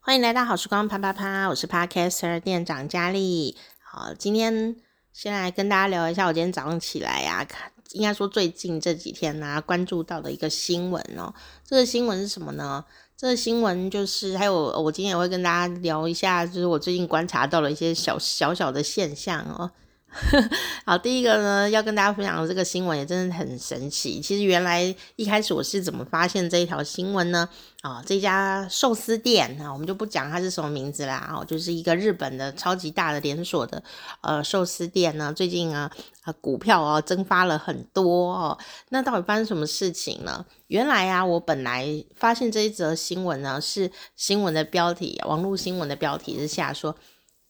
欢迎来到好时光啪啪啪，我是 Podcaster 店长佳丽。好，今天先来跟大家聊一下，我今天早上起来呀、啊，看应该说最近这几天呢、啊，关注到的一个新闻哦。这个新闻是什么呢？这个新闻就是还有我今天也会跟大家聊一下，就是我最近观察到了一些小小小的现象哦。好，第一个呢，要跟大家分享的这个新闻也真的很神奇。其实原来一开始我是怎么发现这一条新闻呢？啊、这家寿司店啊，我们就不讲它是什么名字啦。哦，就是一个日本的超级大的连锁的呃寿司店呢，最近啊啊股票啊蒸发了很多哦。那到底发生什么事情呢？原来啊，我本来发现这一则新闻呢，是新闻的标题，网络新闻的标题是下说。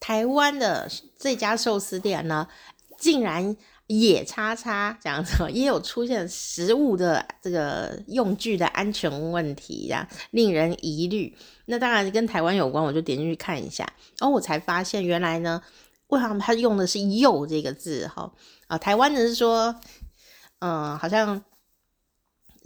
台湾的这家寿司店呢，竟然也叉叉这样子，也有出现食物的这个用具的安全问题呀，令人疑虑。那当然跟台湾有关，我就点进去看一下，然后我才发现原来呢，为什么他用的是“又”这个字？哈啊，台湾人是说，嗯，好像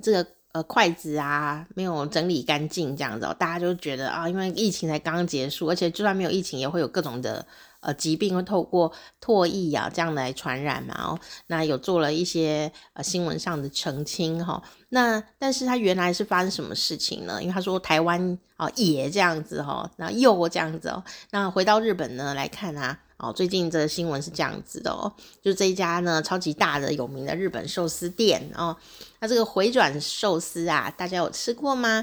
这个。呃，筷子啊，没有整理干净这样子，大家就觉得啊，因为疫情才刚结束，而且就算没有疫情，也会有各种的呃疾病会透过唾液啊这样来传染嘛。哦，那有做了一些呃新闻上的澄清哈。那但是他原来是发生什么事情呢？因为他说台湾啊也这样子哈，那又这样子哦。那回到日本呢来看啊。哦，最近这个新闻是这样子的哦，就这一家呢超级大的有名的日本寿司店哦，那这个回转寿司啊，大家有吃过吗？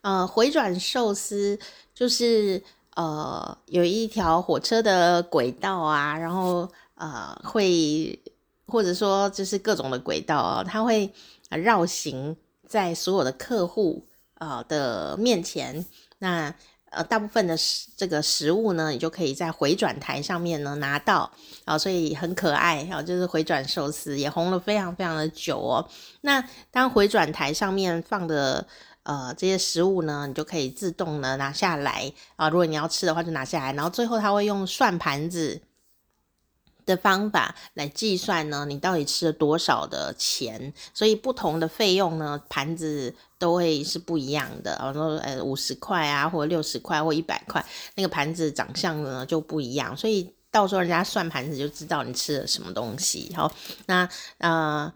呃，回转寿司就是呃有一条火车的轨道啊，然后呃会或者说就是各种的轨道啊，它会绕行在所有的客户呃的面前，那。呃，大部分的食这个食物呢，你就可以在回转台上面呢拿到啊，所以很可爱啊，就是回转寿司也红了非常非常的久哦。那当回转台上面放的呃这些食物呢，你就可以自动呢拿下来啊，如果你要吃的话就拿下来，然后最后他会用算盘子的方法来计算呢，你到底吃了多少的钱，所以不同的费用呢，盘子都会是不一样的。然后，呃，五十块啊，或者六十块，或一百块，那个盘子长相呢就不一样，所以到时候人家算盘子就知道你吃了什么东西。好，那呃，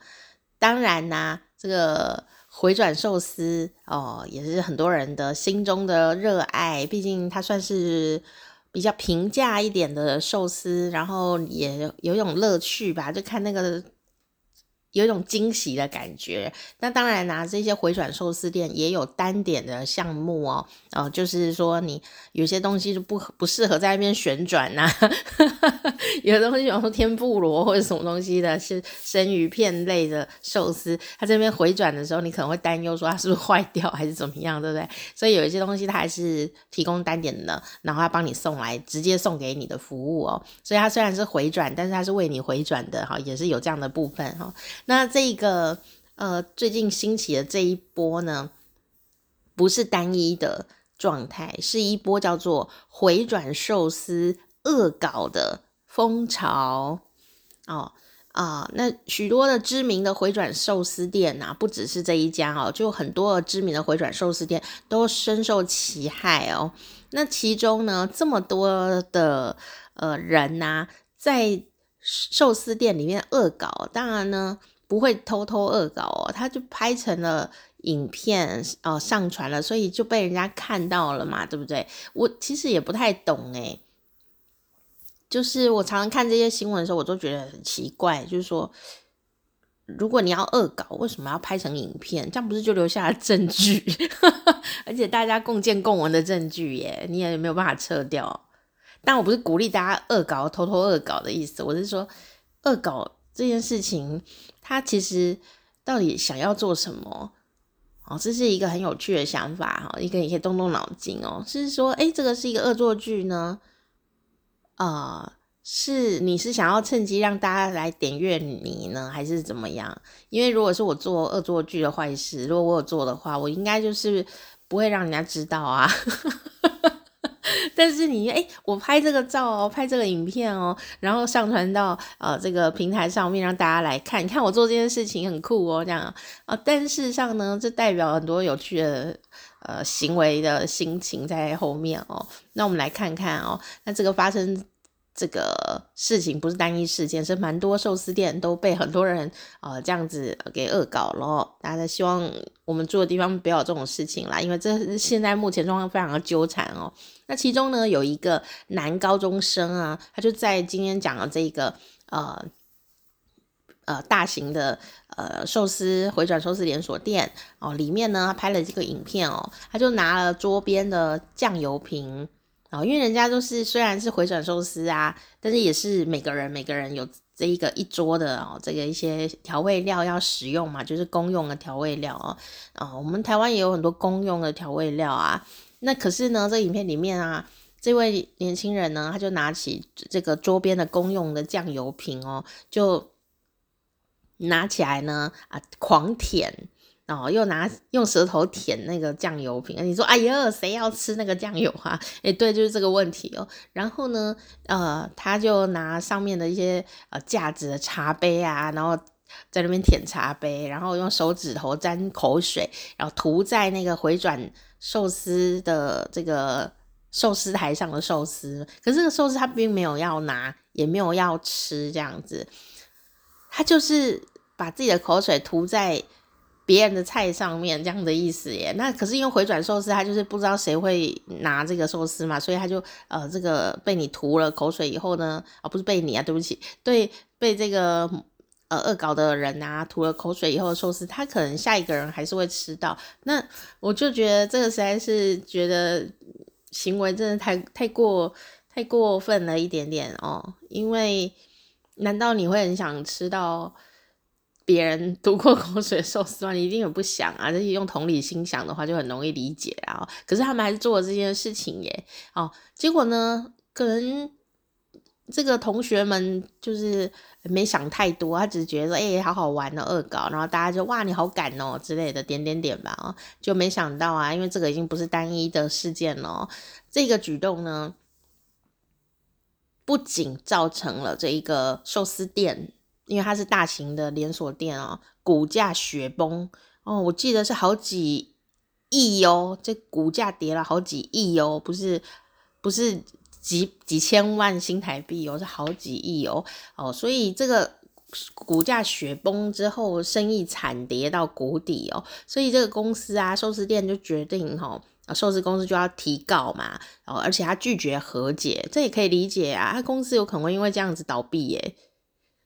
当然啦，这个回转寿司哦，也是很多人的心中的热爱，毕竟它算是。比较平价一点的寿司，然后也有一种乐趣吧，就看那个。有一种惊喜的感觉。那当然啦、这些回转寿司店也有单点的项目哦。哦，就是说你有些东西就不不适合在那边旋转呐、啊。有的东西，比方说天妇罗或者什么东西的，是生鱼片类的寿司，它这边回转的时候，你可能会担忧说它是不是坏掉还是怎么样，对不对？所以有一些东西它还是提供单点的，然后它帮你送来，直接送给你的服务哦。所以它虽然是回转，但是它是为你回转的哈，也是有这样的部分哈。那这个呃，最近兴起的这一波呢，不是单一的状态，是一波叫做回转寿司恶搞的风潮哦啊、那许多的知名的回转寿司店呐，不只是这一家哦，就很多知名的回转寿司店都深受其害哦。那其中呢，这么多的呃人呐，在寿司店里面恶搞，当然呢。不会偷偷恶搞哦，他就拍成了影片哦，上传了，所以就被人家看到了嘛，对不对？我其实也不太懂诶，就是我常常看这些新闻的时候，我都觉得很奇怪，就是说，如果你要恶搞，为什么要拍成影片？这样不是就留下了证据？而且大家共建共闻的证据耶，你也没有办法撤掉。但我不是鼓励大家恶搞、偷偷恶搞的意思，我是说恶搞。这件事情，他其实到底想要做什么？哦，这是一个很有趣的想法哈，一个你可以动动脑筋哦。是说，诶，这个是一个恶作剧呢？呃，是你是想要趁机让大家来点阅你呢，还是怎么样？因为如果是我做恶作剧的坏事，如果我有做的话，我应该就是不会让人家知道啊。但是你哎，我拍这个照哦，拍这个影片哦，然后上传到呃这个平台上面让大家来看，你看我做这件事情很酷哦，这样啊。但事实上呢，这代表很多有趣的呃行为的心情在后面哦。那我们来看看哦，那这个发生。这个事情不是单一事件，是蛮多寿司店都被很多人呃这样子给恶搞了。大家希望我们住的地方不要有这种事情啦，因为这现在目前状况非常的纠缠哦。那其中呢，有一个男高中生啊，他就在今天讲的这个呃呃大型的呃寿司回转寿司连锁店哦里面呢，他拍了这个影片哦，他就拿了桌边的酱油瓶。哦，因为人家都是虽然是回转寿司啊，但是也是每个人每个人有这一个一桌的哦，这个一些调味料要使用嘛，就是公用的调味料哦。啊、我们台湾也有很多公用的调味料啊。那可是呢，这影片里面啊，这位年轻人呢，他就拿起这个桌边的公用的酱油瓶哦，就拿起来呢啊，狂舔。哦，又拿用舌头舔那个酱油瓶，你说哎呀，谁要吃那个酱油啊？哎，对，就是这个问题哦。然后呢，呃，他就拿上面的一些呃架子的茶杯啊，然后在那边舔茶杯，然后用手指头沾口水，然后涂在那个回转寿司的这个寿司台上的寿司。可是这个寿司他并没有要拿，也没有要吃，这样子，他就是把自己的口水涂在。别人的菜上面这样的意思耶，那可是因为回转寿司，他就是不知道谁会拿这个寿司嘛，所以他就呃这个被你涂了口水以后呢，啊、不是被你啊，对不起，对被这个呃恶搞的人啊涂了口水以后的寿司，他可能下一个人还是会吃到。那我就觉得这个实在是觉得行为真的太太过太过分了一点点哦，因为难道你会很想吃到？别人读过口水寿司吗？你一定也不想啊！这些用同理心想的话，就很容易理解啊。可是他们还是做了这件事情耶。哦，结果呢，可能这个同学们就是没想太多，他只是觉得哎、好好玩的恶搞，然后大家就哇，你好敢哦之类的点点点吧。哦，就没想到啊，因为这个已经不是单一的事件了。这个举动呢，不仅造成了这一个寿司店。因为它是大型的连锁店哦，股价雪崩。哦，我记得是好几亿哦，这股价跌了好几亿哦，不是不是几几千万新台币哦，是好几亿哦。哦，所以这个股价雪崩之后，生意惨跌到谷底哦，所以这个公司啊，寿司店就决定哈，寿司公司就要提告嘛，哦，而且他拒绝和解，这也可以理解啊，他公司有可能会因为这样子倒闭耶。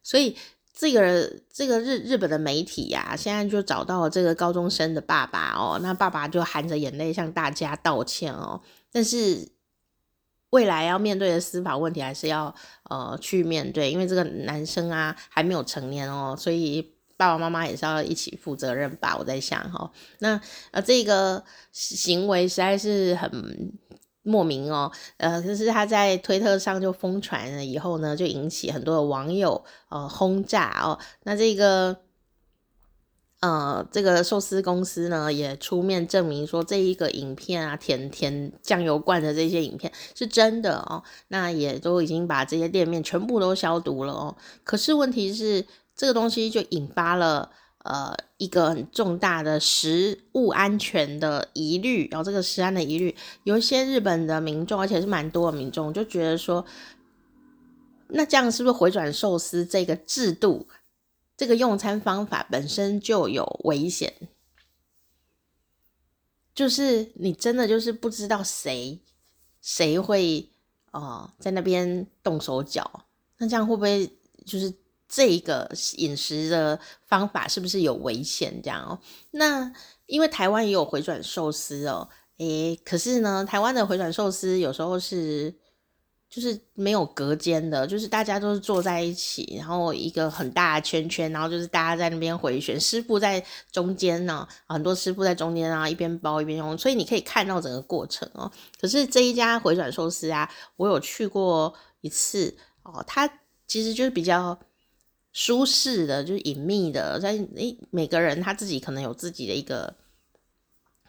所以这个这个日日本的媒体呀、啊，现在就找到了这个高中生的爸爸哦，那爸爸就含着眼泪向大家道歉哦。但是未来要面对的司法问题还是要呃去面对，因为这个男生啊还没有成年哦，所以爸爸妈妈也是要一起负责任吧。我在想哈、哦，那呃这个行为实在是很。莫名哦，呃，可是他在推特上就疯传了以后呢，就引起很多的网友呃轰炸哦。那这个呃这个寿司公司呢也出面证明说，这一个影片啊，舔舔酱油罐的这些影片是真的哦。那也都已经把这些店面全部都消毒了哦。可是问题是，这个东西就引发了。呃，一个很重大的食物安全的疑虑，然后这个食安的疑虑，有一些日本的民众，而且是蛮多的民众，就觉得说，那这样是不是回转寿司这个制度，这个用餐方法本身就有危险？就是你真的就是不知道谁谁会哦、在那边动手脚，那这样会不会就是？这一个饮食的方法是不是有危险？这样哦，那因为台湾也有回转寿司哦，诶，可是呢，台湾的回转寿司有时候是就是没有隔间的，就是大家都是坐在一起，然后一个很大的圈圈，然后就是大家在那边回旋，师傅在中间呢，很多师傅在中间啊，一边包一边用，所以你可以看到整个过程哦。可是这一家回转寿司啊，我有去过一次哦，它其实就是比较。舒适的，就是隐秘的，在诶，每个人他自己可能有自己的一个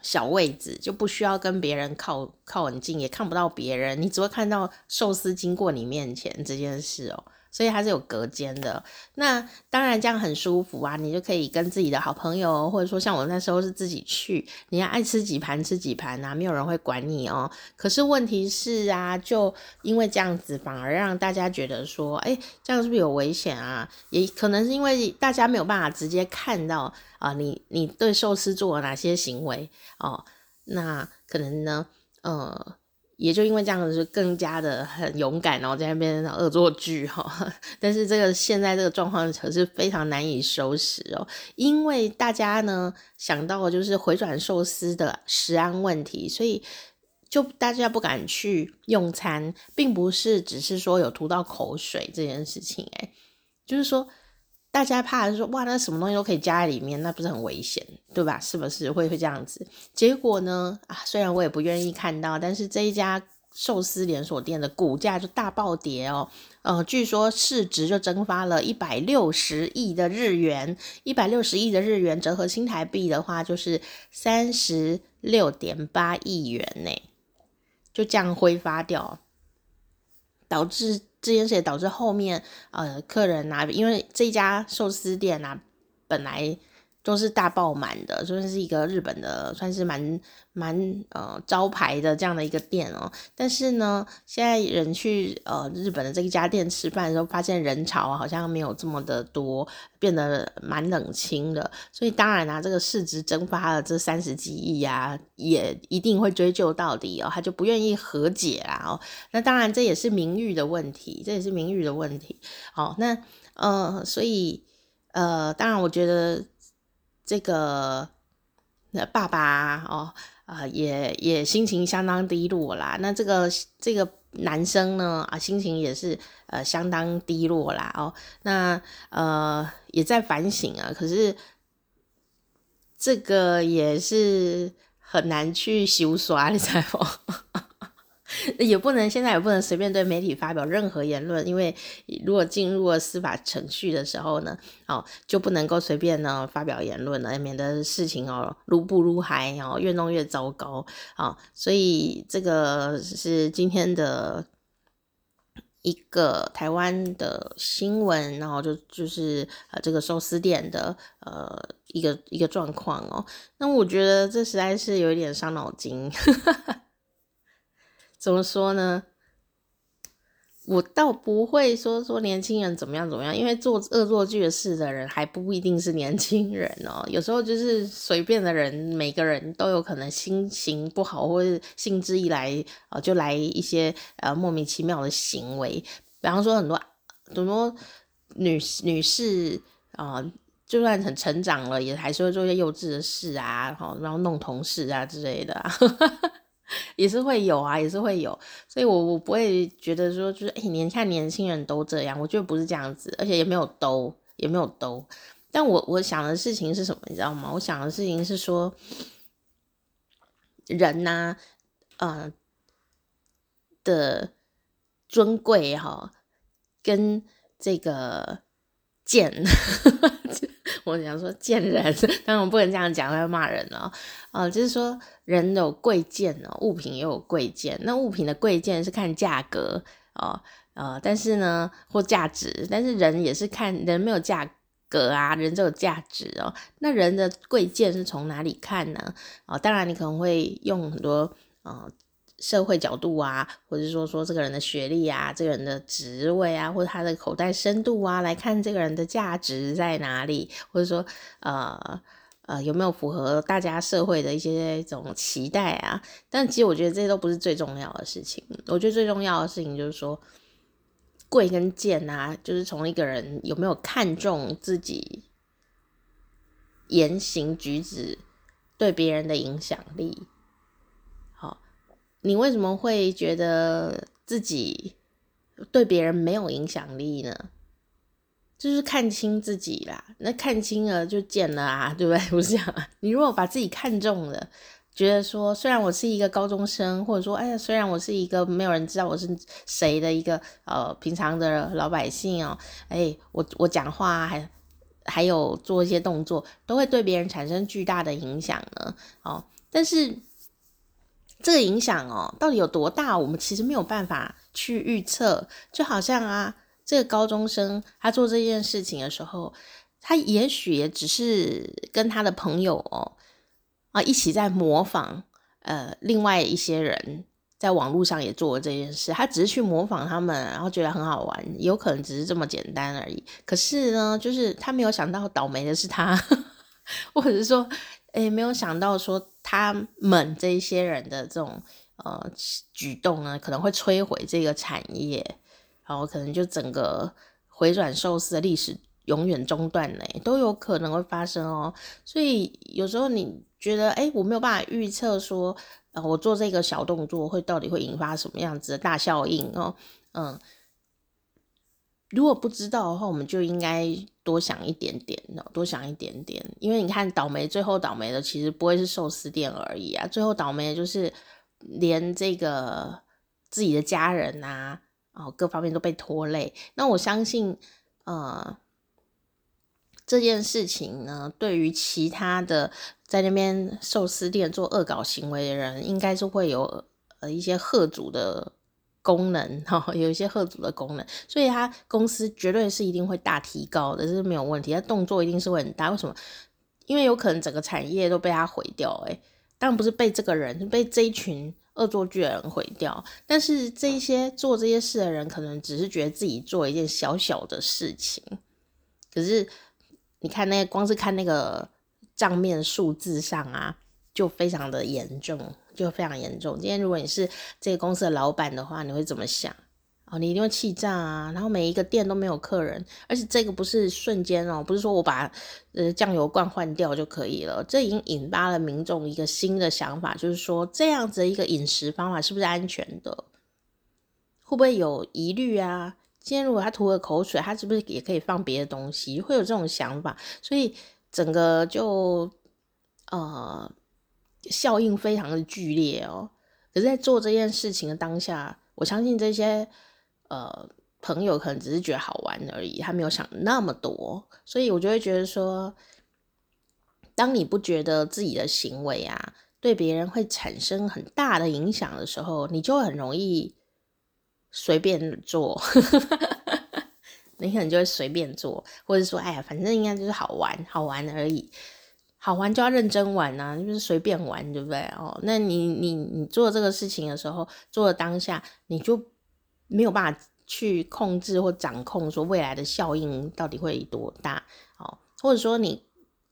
小位置，就不需要跟别人靠靠很近，也看不到别人，你只会看到寿司经过你面前这件事哦。所以它是有隔间的。那当然这样很舒服啊，你就可以跟自己的好朋友，或者说像我那时候是自己去，你要爱吃几盘吃几盘啊，没有人会管你哦。可是问题是啊，就因为这样子，反而让大家觉得说，哎，这样是不是有危险啊？也可能是因为大家没有办法直接看到啊、你你对寿司做了哪些行为哦，那可能呢，呃。也就因为这样子，就更加的很勇敢，然后在那边恶作剧哈。但是这个现在这个状况可是非常难以收拾哦，因为大家呢想到就是回转寿司的食安问题，所以就大家不敢去用餐，并不是只是说有吐到口水这件事情，诶，就是说。大家怕说哇，那什么东西都可以加在里面，那不是很危险，对吧？是不是会会这样子？结果呢？啊，虽然我也不愿意看到，但是这一家寿司连锁店的股价就大暴跌哦。呃，据说市值就蒸发了一百六十亿的日元，一百六十亿的日元折合新台币的话，就是三十六点八亿元呢，就这样挥发掉，导致。这件事也导致后面呃客人啊，因为这家寿司店啊本来都是大爆满的，就算是一个日本的，算是蛮蛮呃招牌的这样的一个店哦。但是呢，现在人去呃日本的这一家店吃饭的时候，发现人潮好像没有这么的多，变得蛮冷清的。所以当然、啊，这个市值蒸发了这三十几亿啊，也一定会追究到底哦，他就不愿意和解啦哦。那当然这也是名誉的问题，这也是名誉的问题。好，那呃，所以呃，当然我觉得。这个那爸爸哦，呃，也也心情相当低落啦。那这个这个男生呢，啊，心情也是呃相当低落啦。哦，那呃也在反省啊。可是这个也是很难去修刷，你知道吗？也不能现在也不能随便对媒体发表任何言论，因为如果进入了司法程序的时候呢，哦，就不能够随便呢发表言论了，免得事情哦如不愈嗨哦，越弄越糟糕啊，所以这个是今天的一个台湾的新闻，然后就就是呃这个寿司店的呃一个一个状况哦，那我觉得这实在是有一点伤脑筋。怎么说呢？我倒不会说说年轻人怎么样怎么样，因为做恶作剧的事的人还不一定是年轻人哦。有时候就是随便的人，每个人都有可能心情不好，或者兴致一来，呃，就来一些呃莫名其妙的行为。比方说很多很多女女士啊，就算很成长了，也还是会做一些幼稚的事啊，然后弄同事啊之类的啊。也是会有啊，也是会有，所以我我不会觉得说就是哎，年看年轻人都这样，我觉得不是这样子，而且也没有都，也没有都。但我我想的事情是什么，你知道吗？我想的事情是说，人呐、啊，呃的尊贵哈，跟这个贱。我想说贱人，当然我不能这样讲，会骂人了。呃，就是说人有贵贱哦，物品也有贵贱。那物品的贵贱是看价格哦，呃，但是呢，或价值，但是人也是看人没有价格啊，人就有价值哦。那人的贵贱是从哪里看呢？哦，当然你可能会用很多呃。社会角度啊，或者说说这个人的学历啊，这个人的职位啊，或者他的口袋深度啊，来看这个人的价值在哪里，或者说呃呃有没有符合大家社会的一些这种期待啊？但其实我觉得这些都不是最重要的事情。我觉得最重要的事情就是说贵跟贱啊，就是从一个人有没有看重自己言行举止对别人的影响力。你为什么会觉得自己对别人没有影响力呢？就是看清自己啦，那看清了就见了啊，对不对？不是这样。你如果把自己看中了，觉得说虽然我是一个高中生，或者说哎呀，虽然我是一个没有人知道我是谁的一个呃平常的老百姓哦，哎，我我讲话还还有做一些动作，都会对别人产生巨大的影响呢。哦，但是。这个影响哦，到底有多大？我们其实没有办法去预测。就好像啊，这个高中生他做这件事情的时候，他也许也只是跟他的朋友哦啊一起在模仿呃另外一些人在网络上也做了这件事，他只是去模仿他们，然后觉得很好玩，有可能只是这么简单而已。可是呢，就是他没有想到倒霉的是他，或者是说，诶，没有想到说他们这一些人的这种呃举动呢，可能会摧毁这个产业。然后可能就整个回转寿司的历史永远中断嘞，都有可能会发生哦。所以有时候你觉得，哎，我没有办法预测说，呃，我做这个小动作会到底会引发什么样子的大效应哦。嗯，如果不知道的话，我们就应该多想一点点哦，多想一点点。因为你看，倒霉最后倒霉的其实不会是寿司店而已啊，最后倒霉的就是连这个自己的家人啊。哦，各方面都被拖累。那我相信，呃，这件事情呢，对于其他的在那边寿司店做恶搞行为的人，应该是会有呃一些吓阻的功能，哈、哦，有一些吓阻的功能。所以他公司绝对是一定会大提高的，这是没有问题。他动作一定是会很大。为什么？因为有可能整个产业都被他毁掉。诶，当然不是被这个人，是被这一群。恶作剧的人毁掉，但是这些做这些事的人，可能只是觉得自己做一件小小的事情。可是你看，那个光是看那个账面数字上啊，就非常的严重，就非常严重。今天如果你是这个公司的老板的话，你会怎么想？哦你一定会气炸啊！然后每一个店都没有客人，而且这个不是瞬间哦，不是说我把呃酱油罐换掉就可以了。这已经引发了民众一个新的想法，就是说这样子的一个饮食方法是不是安全的？会不会有疑虑啊？今天如果他吐了口水，他是不是也可以放别的东西？会有这种想法，所以整个就呃效应非常的剧烈哦。可是，在做这件事情的当下，我相信这些。呃，朋友可能只是觉得好玩而已，他没有想那么多，所以我就会觉得说，当你不觉得自己的行为啊对别人会产生很大的影响的时候，你就很容易随便做，你可能就会随便做，或者说，哎呀，反正应该就是好玩，好玩而已，好玩就要认真玩啊，就是随便玩，对不对？哦，那你你你做这个事情的时候，做的当下，你就。没有办法去控制或掌控，说未来的效应到底会多大，哦，或者说你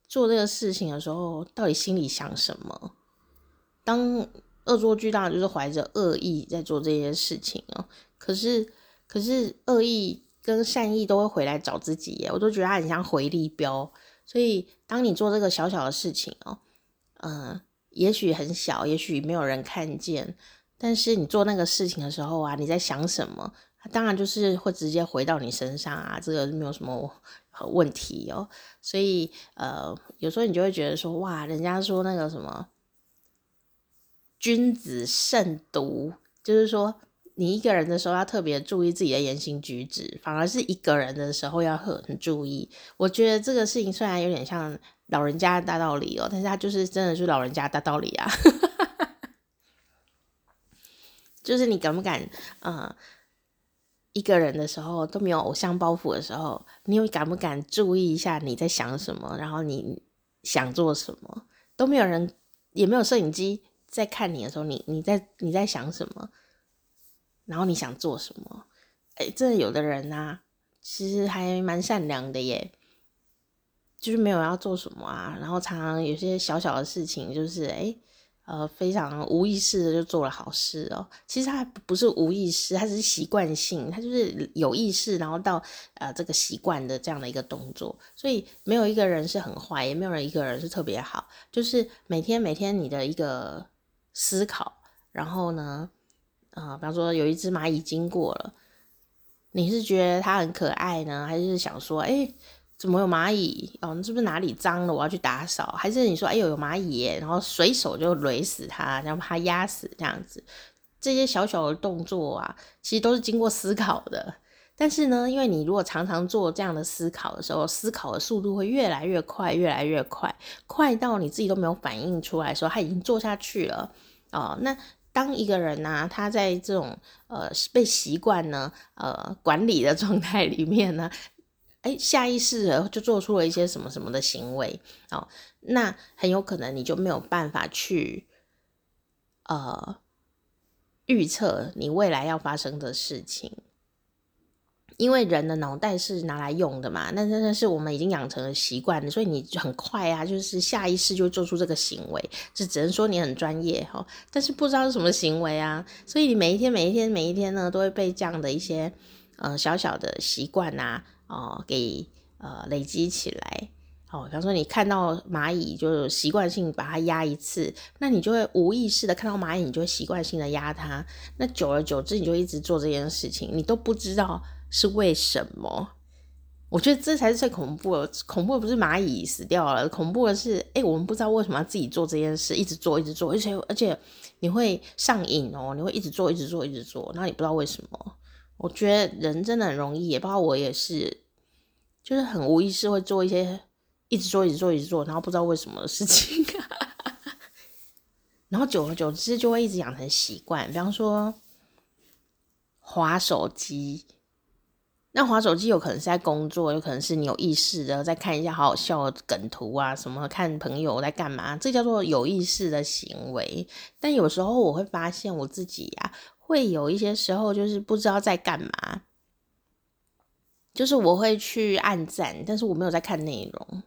做这个事情的时候，到底心里想什么？当恶作剧当然就是怀着恶意在做这些事情哦，可是可是恶意跟善意都会回来找自己耶，我都觉得它很像回力镖。所以当你做这个小小的事情哦，嗯，也许很小，也许没有人看见。但是你做那个事情的时候啊，你在想什么？当然就是会直接回到你身上啊，这个没有什么问题哦。所以呃，有时候你就会觉得说，哇，人家说那个什么君子慎独，就是说你一个人的时候要特别注意自己的言行举止，反而是一个人的时候要很注意。我觉得这个事情虽然有点像老人家的大道理哦，但是他就是真的是老人家大道理啊。就是你敢不敢，呃，一个人的时候都没有偶像包袱的时候，你又敢不敢注意一下你在想什么？然后你想做什么？都没有人，也没有摄影机在看你的时候，你你在你在想什么？然后你想做什么？哎，这有的人啊，其实还蛮善良的耶，就是没有要做什么啊，然后常常有些小小的事情，就是哎。呃，非常无意识的就做了好事哦。其实他不是无意识，他是习惯性，他就是有意识，然后到呃这个习惯的这样的一个动作。所以没有一个人是很坏，也没有人一个人是特别好，就是每天每天你的一个思考，然后呢，呃，比方说有一只蚂蚁经过了，你是觉得它很可爱呢，还是想说，哎？怎么有蚂蚁？哦，你是不是哪里脏了？我要去打扫？还是你说，哎呦，有蚂蚁，然后随手就垒死它，然后把它压死这样子？这些小小的动作啊，其实都是经过思考的。但是呢，因为你如果常常做这样的思考的时候，思考的速度会越来越快，越来越快，快到你自己都没有反应出来的时候，它已经做下去了。哦，那当一个人呢、啊，他在这种呃被习惯呢呃管理的状态里面呢，哎，下意识的就做出了一些什么什么的行为哦，那很有可能你就没有办法去呃预测你未来要发生的事情。因为人的脑袋是拿来用的嘛，那真的是我们已经养成了习惯，所以你很快啊，就是下意识就做出这个行为，就只能说你很专业哈，但是不知道是什么行为啊，所以你每一天、每一天、每一天呢，都会被这样的一些呃小小的习惯啊，哦、给呃累积起来。哦，比方说你看到蚂蚁，就习惯性把它压一次，那你就会无意识的看到蚂蚁，你就会习惯性的压它，那久而久之，你就一直做这件事情，你都不知道。是为什么？我觉得这才是最恐怖的。恐怖的不是蚂蚁死掉了，恐怖的是，哎、我们不知道为什么要自己做这件事，一直做，一直做，而且而且你会上瘾哦，你会一直做，一直做，一直做，然后你不知道为什么。我觉得人真的很容易，也包括我也是，就是很无意识会做一些一直做，一直做，一直做，然后不知道为什么的事情，然后久而久之就会一直养成习惯。比方说，划手机。那滑手机有可能是在工作，有可能是你有意识的在看一下好好笑的梗图啊，什么看朋友在干嘛，这叫做有意识的行为。但有时候我会发现我自己呀、会有一些时候就是不知道在干嘛，就是我会去按赞，但是我没有在看内容，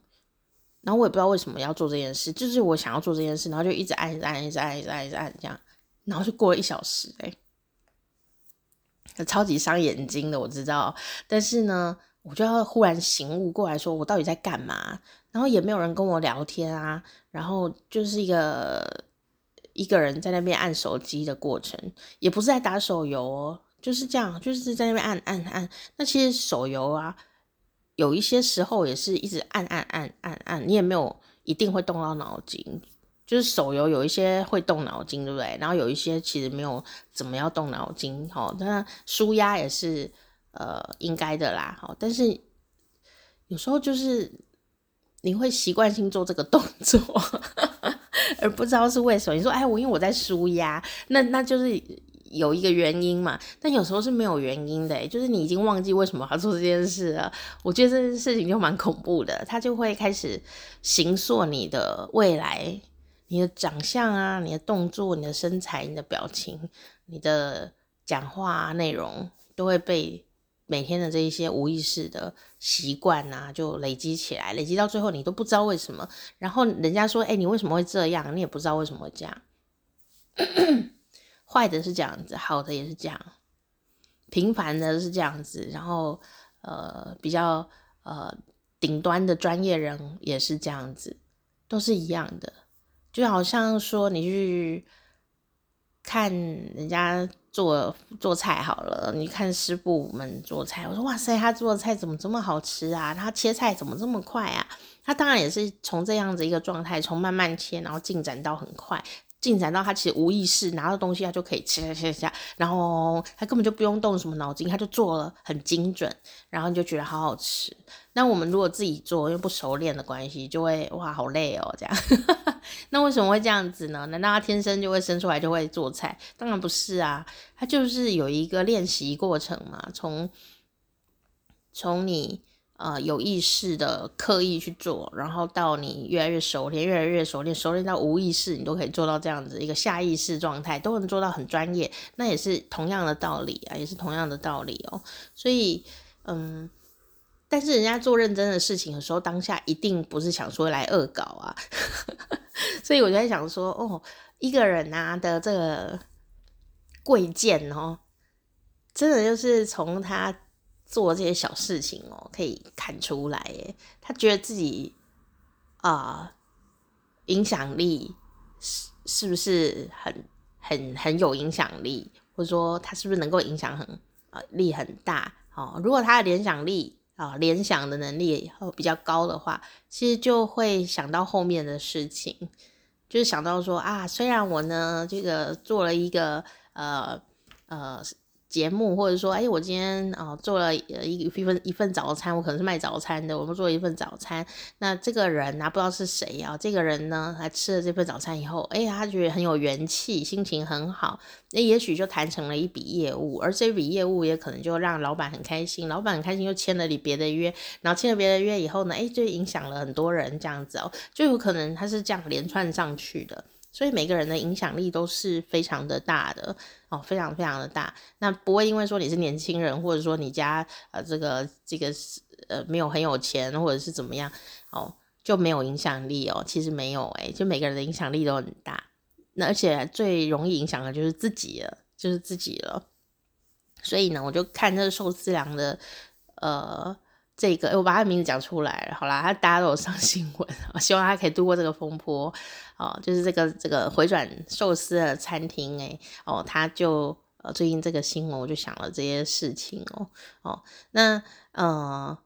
然后我也不知道为什么要做这件事，就是我想要做这件事，然后就一直按，一直按，一直按，一直按，一直按这样，然后就过了一小时哎。超级伤眼睛的，我知道，但是呢，我就要忽然醒悟过来说，我到底在干嘛？然后也没有人跟我聊天啊，然后就是一个一个人在那边按手机的过程，也不是在打手游哦，就是这样，就是在那边按按按。那其实手游啊，有一些时候也是一直按按按按按，你也没有一定会动到脑筋。就是手游有一些会动脑筋，对不对？然后有一些其实没有怎么要动脑筋，齁。那舒压也是呃应该的啦，齁。但是有时候就是你会习惯性做这个动作，而不知道是为什么。你说哎，我因为我在舒压，那那就是有一个原因嘛。但有时候是没有原因的，就是你已经忘记为什么要做这件事了。我觉得这件事情就蛮恐怖的，它就会开始形塑你的未来。你的长相啊，你的动作，你的身材，你的表情，你的讲话内容，都会被每天的这一些无意识的习惯啊，就累积起来，累积到最后你都不知道为什么。然后人家说，哎、你为什么会这样？你也不知道为什么会这样。坏的是这样子，好的也是这样，平凡的是这样子，然后呃，比较呃顶端的专业人也是这样子，都是一样的。就好像说你去看人家做做菜好了，你看师傅们做菜，我说哇塞，他做的菜怎么这么好吃啊？他切菜怎么这么快啊？他当然也是从这样子一个状态，从慢慢切，然后进展到很快。进展到他其实无意识拿到东西，他就可以切切切，然后他根本就不用动什么脑筋，他就做了很精准，然后你就觉得好好吃。那我们如果自己做，因为不熟练的关系，就会哇好累哦这样。那为什么会这样子呢？难道他天生就会生出来就会做菜？当然不是啊，他就是有一个练习过程嘛，从从你。呃，有意识的刻意去做，然后到你越来越熟练，越来越熟练，熟练到无意识，你都可以做到这样子一个下意识状态，都能做到很专业。那也是同样的道理啊，也是同样的道理哦。所以，嗯，但是人家做认真的事情的时候，当下一定不是想说来恶搞啊。所以我就在想说，哦，一个人啊的这个贵贱哦，真的就是从他。做这些小事情哦，可以看出来耶。他觉得自己啊、影响力是是不是很很很有影响力，或者说他是不是能够影响很啊、力很大哦？如果他的联想力啊、联想的能力比较高的话，其实就会想到后面的事情，就是想到说啊，虽然我呢这个做了一个呃呃。节目，或者说，哎，我今天啊做了一一份一份早餐，我可能是卖早餐的，我们做一份早餐。那这个人、啊，不知道是谁啊？这个人呢，他吃了这份早餐以后，哎，他觉得很有元气，心情很好，那也许就谈成了一笔业务，而这笔业务也可能就让老板很开心，老板很开心，又签了你别的约，然后签了别的约以后呢，哎，就影响了很多人，这样子哦，就有可能他是这样连串上去的。所以每个人的影响力都是非常的大的哦，非常非常的大。那不会因为说你是年轻人，或者说你家呃这个这个呃没有很有钱，或者是怎么样哦，就没有影响力哦。其实没有诶，就每个人的影响力都很大。那而且最容易影响的就是自己了，就是自己了。所以呢，我就看这个寿司郎的呃。这个，我把他名字讲出来，好啦，他大家都有上新闻，希望他可以度过这个风波，哦，就是这个这个回转寿司的餐厅，诶哦，他就呃最近这个新闻，我就想了这些事情哦，哦，那呃，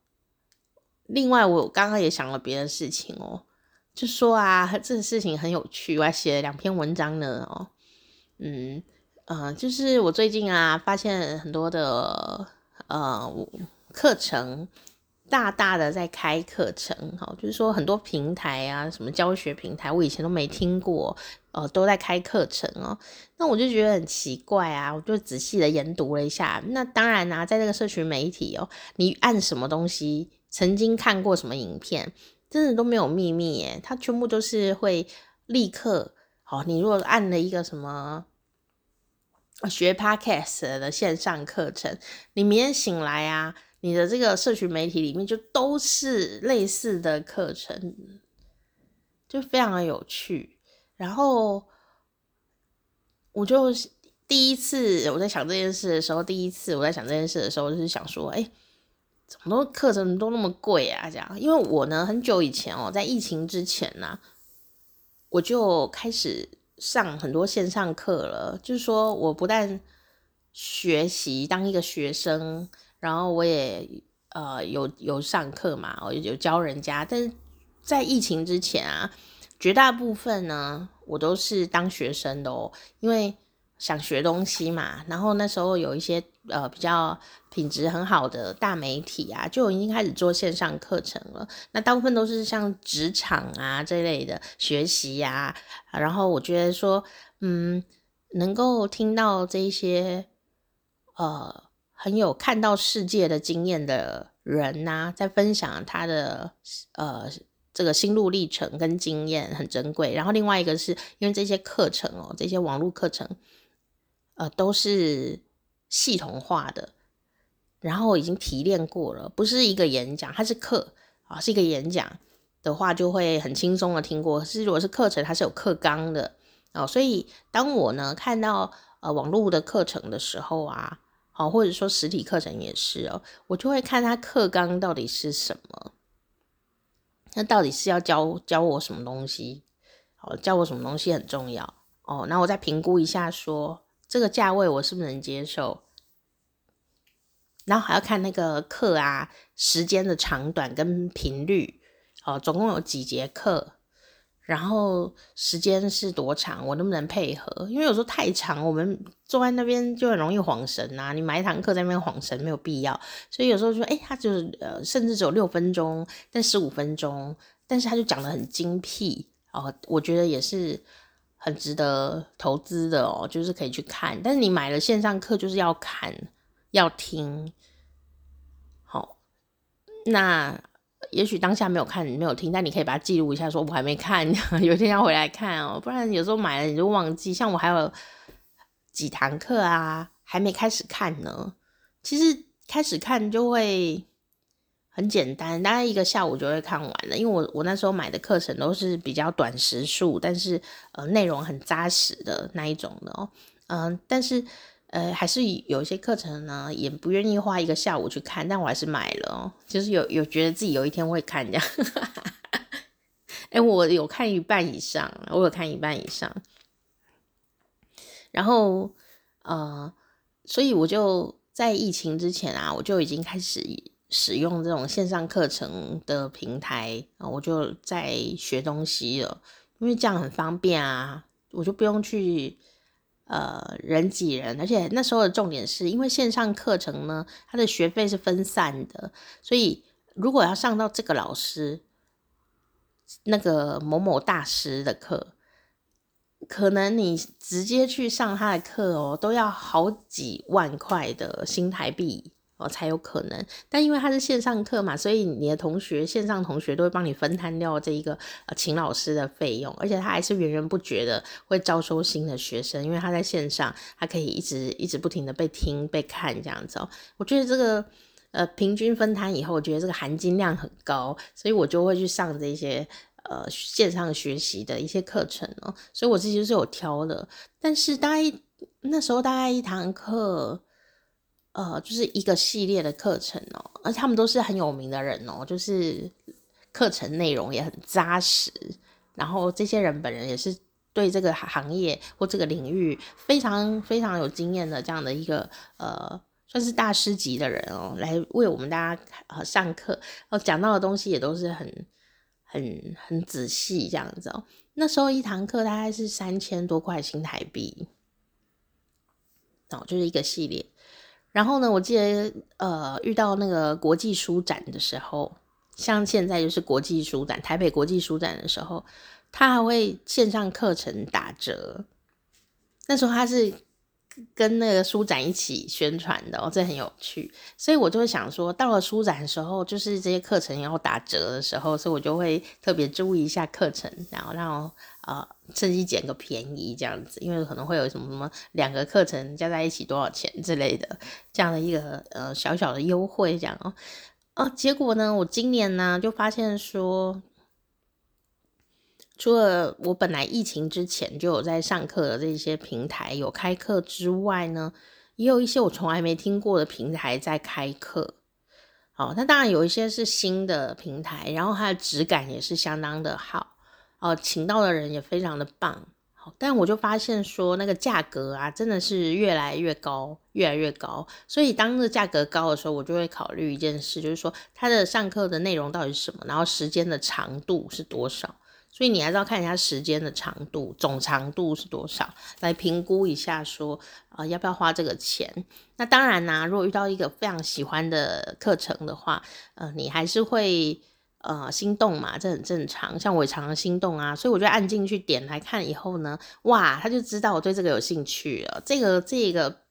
另外我刚刚也想了别的事情哦，就说啊，这个事情很有趣，我还写了两篇文章呢，哦，嗯呃，就是我最近啊，发现很多的呃课程。大大的在开课程，哈，就是说很多平台啊，什么教学平台，我以前都没听过，呃，都在开课程哦。那我就觉得很奇怪啊，我就仔细的研读了一下。那当然啊，在这个社群媒体哦，你按什么东西，曾经看过什么影片，真的都没有秘密耶，它全部都是会立刻，哦，你如果按了一个什么学 Podcast 的线上课程，你明天醒来啊。你的这个社群媒体里面就都是类似的课程，就非常的有趣。然后我就第一次我在想这件事的时候，第一次我在想这件事的时候，就是想说，哎，怎么都课程都那么贵啊？这样，因为我呢很久以前哦，在疫情之前呢，我就开始上很多线上课了。就是说，我不但学习当一个学生。然后我也呃有有上课嘛，我有教人家，但是在疫情之前啊，绝大部分呢我都是当学生的哦，因为想学东西嘛。然后那时候有一些呃比较品质很好的大媒体啊，就已经开始做线上课程了。那大部分都是像职场啊这类的学习呀，然后我觉得说，嗯，能够听到这些呃。很有看到世界的经验的人呐、在分享他的呃这个心路历程跟经验很珍贵。然后另外一个是因为这些课程哦，这些网络课程呃都是系统化的，然后已经提炼过了，不是一个演讲，它是课啊，是一个演讲的话就会很轻松的听过。是如果是课程，它是有课纲的哦，所以当我呢看到呃网络的课程的时候啊。哦，或者说实体课程也是哦，我就会看他课纲到底是什么，那到底是要教教我什么东西？哦，教我什么东西很重要哦。那我再评估一下说，这个价位我是不是能接受？然后还要看那个课啊，时间的长短跟频率，哦，总共有几节课。然后时间是多长，我能不能配合？因为有时候太长，我们坐在那边就很容易晃神呐、啊。你买一堂课在那边晃神没有必要，所以有时候说，哎，他就是呃，甚至只有六分钟，但十五分钟，但是他就讲得很精辟哦，我觉得也是很值得投资的哦，就是可以去看。但是你买了线上课，就是要看要听，好、那。也许当下没有看，没有听，但你可以把它记录一下，说我还没看，有一天要回来看哦。不然有时候买了你就忘记。像我还有几堂课啊，还没开始看呢。其实开始看就会很简单，大概一个下午就会看完了。因为我我那时候买的课程都是比较短时数，但是呃内容很扎实的那一种的哦。嗯、但是。呃，还是有一些课程呢，也不愿意花一个下午去看，但我还是买了。就是有有觉得自己有一天会看这样。哎、欸，我有看一半以上，我有看一半以上。然后呃，所以我就在疫情之前啊，我就已经开始使用这种线上课程的平台啊，我就在学东西了，因为这样很方便啊，我就不用去。呃人挤人，而且那时候的重点是因为线上课程呢，它的学费是分散的，所以如果要上到这个老师那个某某大师的课，可能你直接去上他的课哦，都要好几万块的新台币。哦，才有可能。但因为它是线上课嘛，所以你的同学线上同学都会帮你分摊掉这一个呃请老师的费用，而且他还是源源不绝的会招收新的学生，因为他在线上，他可以一直一直不停的被听被看这样子哦。我觉得这个呃平均分摊以后，我觉得这个含金量很高，所以我就会去上这些呃线上学习的一些课程哦。所以我自己是有挑的，但是大概那时候大概一堂课。呃，就是一个系列的课程哦，而且他们都是很有名的人哦，就是课程内容也很扎实，然后这些人本人也是对这个行业或这个领域非常非常有经验的这样的一个呃，算是大师级的人哦，来为我们大家呃上课，哦，讲到的东西也都是很很很仔细这样子哦。那时候一堂课大概是三千多块新台币，哦，就是一个系列。然后呢，我记得呃，遇到那个国际书展的时候，像现在就是国际书展，台北国际书展的时候，他还会线上课程打折。那时候他是跟那个书展一起宣传的哦，这很有趣。所以我就会想说，到了书展的时候，就是这些课程要打折的时候，所以我就会特别注意一下课程，然后让呃。趁机捡个便宜这样子，因为可能会有什么什么两个课程加在一起多少钱之类的，这样的一个呃小小的优惠这样哦。哦，结果呢，我今年呢就发现说，除了我本来疫情之前就有在上课的这些平台有开课之外呢，也有一些我从来没听过的平台在开课。好，那当然有一些是新的平台，然后它的质感也是相当的好。哦，请到的人也非常的棒，好，但我就发现说那个价格啊，真的是越来越高，越来越高。所以当这价格高的时候，我就会考虑一件事，就是说他的上课的内容到底是什么，然后时间的长度是多少。所以你还是要看一下时间的长度，总长度是多少，来评估一下说啊、要不要花这个钱。那当然啦、如果遇到一个非常喜欢的课程的话，呃，你还是会。呃，心动嘛，这很正常。像我常常心动啊，所以我就按进去点来看以后呢，哇，他就知道我对这个有兴趣了。这个这个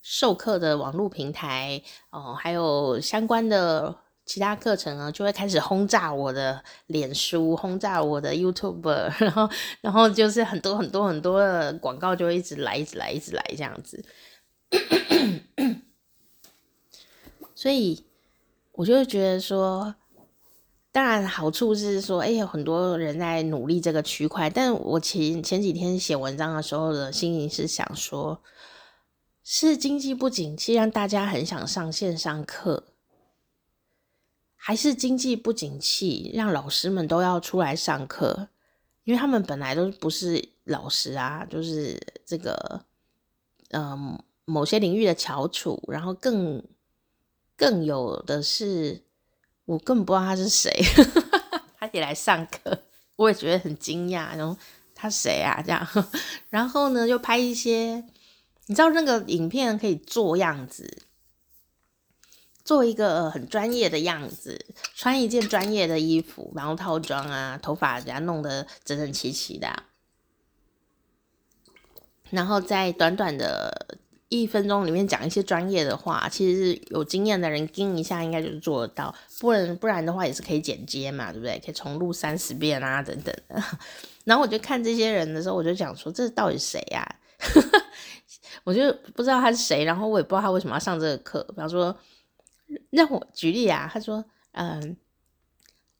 授课的网络平台哦、还有相关的其他课程呢，就会开始轰炸我的脸书，轰炸我的 YouTube，然后然后就是很多很多很多的广告就会一直来，一直来，一直来这样子。所以我就觉得说。当然，好处是说，哎，有很多人在努力这个区块。但我前前几天写文章的时候的心情是想说，是经济不景气让大家很想上线上课，还是经济不景气让老师们都要出来上课？因为他们本来都不是老师啊，就是这个，嗯，某些领域的翘楚，然后更更有的是。我根本不知道他是谁，他也来上课，我也觉得很惊讶。然后他谁啊？这样，然后呢，就拍一些，你知道那个影片可以做样子，做一个很专业的样子，穿一件专业的衣服，然后套装啊，头发给他弄得整整齐齐的，然后在短短的。一分钟里面讲一些专业的话，其实是有经验的人盯一下，应该就是做得到。不然不然的话，也是可以剪接嘛，对不对？可以重录三十遍啊，等等的。然后我就看这些人的时候，我就想说，这到底谁呀？我就不知道他是谁，然后我也不知道他为什么要上这个课。比方说，让我举例啊，他说，嗯，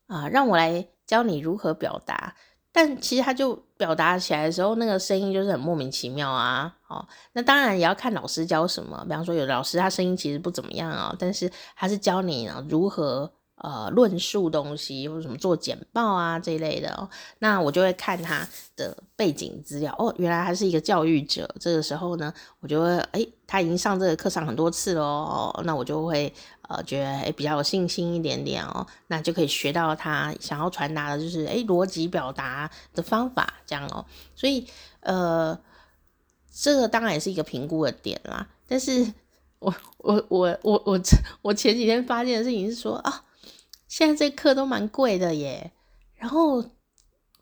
啊，让我来教你如何表达。但其实他就表达起来的时候，那个声音就是很莫名其妙啊。哦，那当然也要看老师教什么。比方说，有的老师他声音其实不怎么样啊，但是他是教你呢如何。呃，论述东西或者什么做简报啊这一类的哦，那我就会看他的背景资料哦，原来他是一个教育者。这个时候呢，我就会诶，他已经上这个课上很多次了哦，那我就会呃觉得诶比较有信心一点点哦，那就可以学到他想要传达的就是诶逻辑表达的方法这样哦，所以呃。这个当然也是一个评估的点啦。但是我我我我我我前几天发现的事情是说啊，现在这课都蛮贵的耶，然后。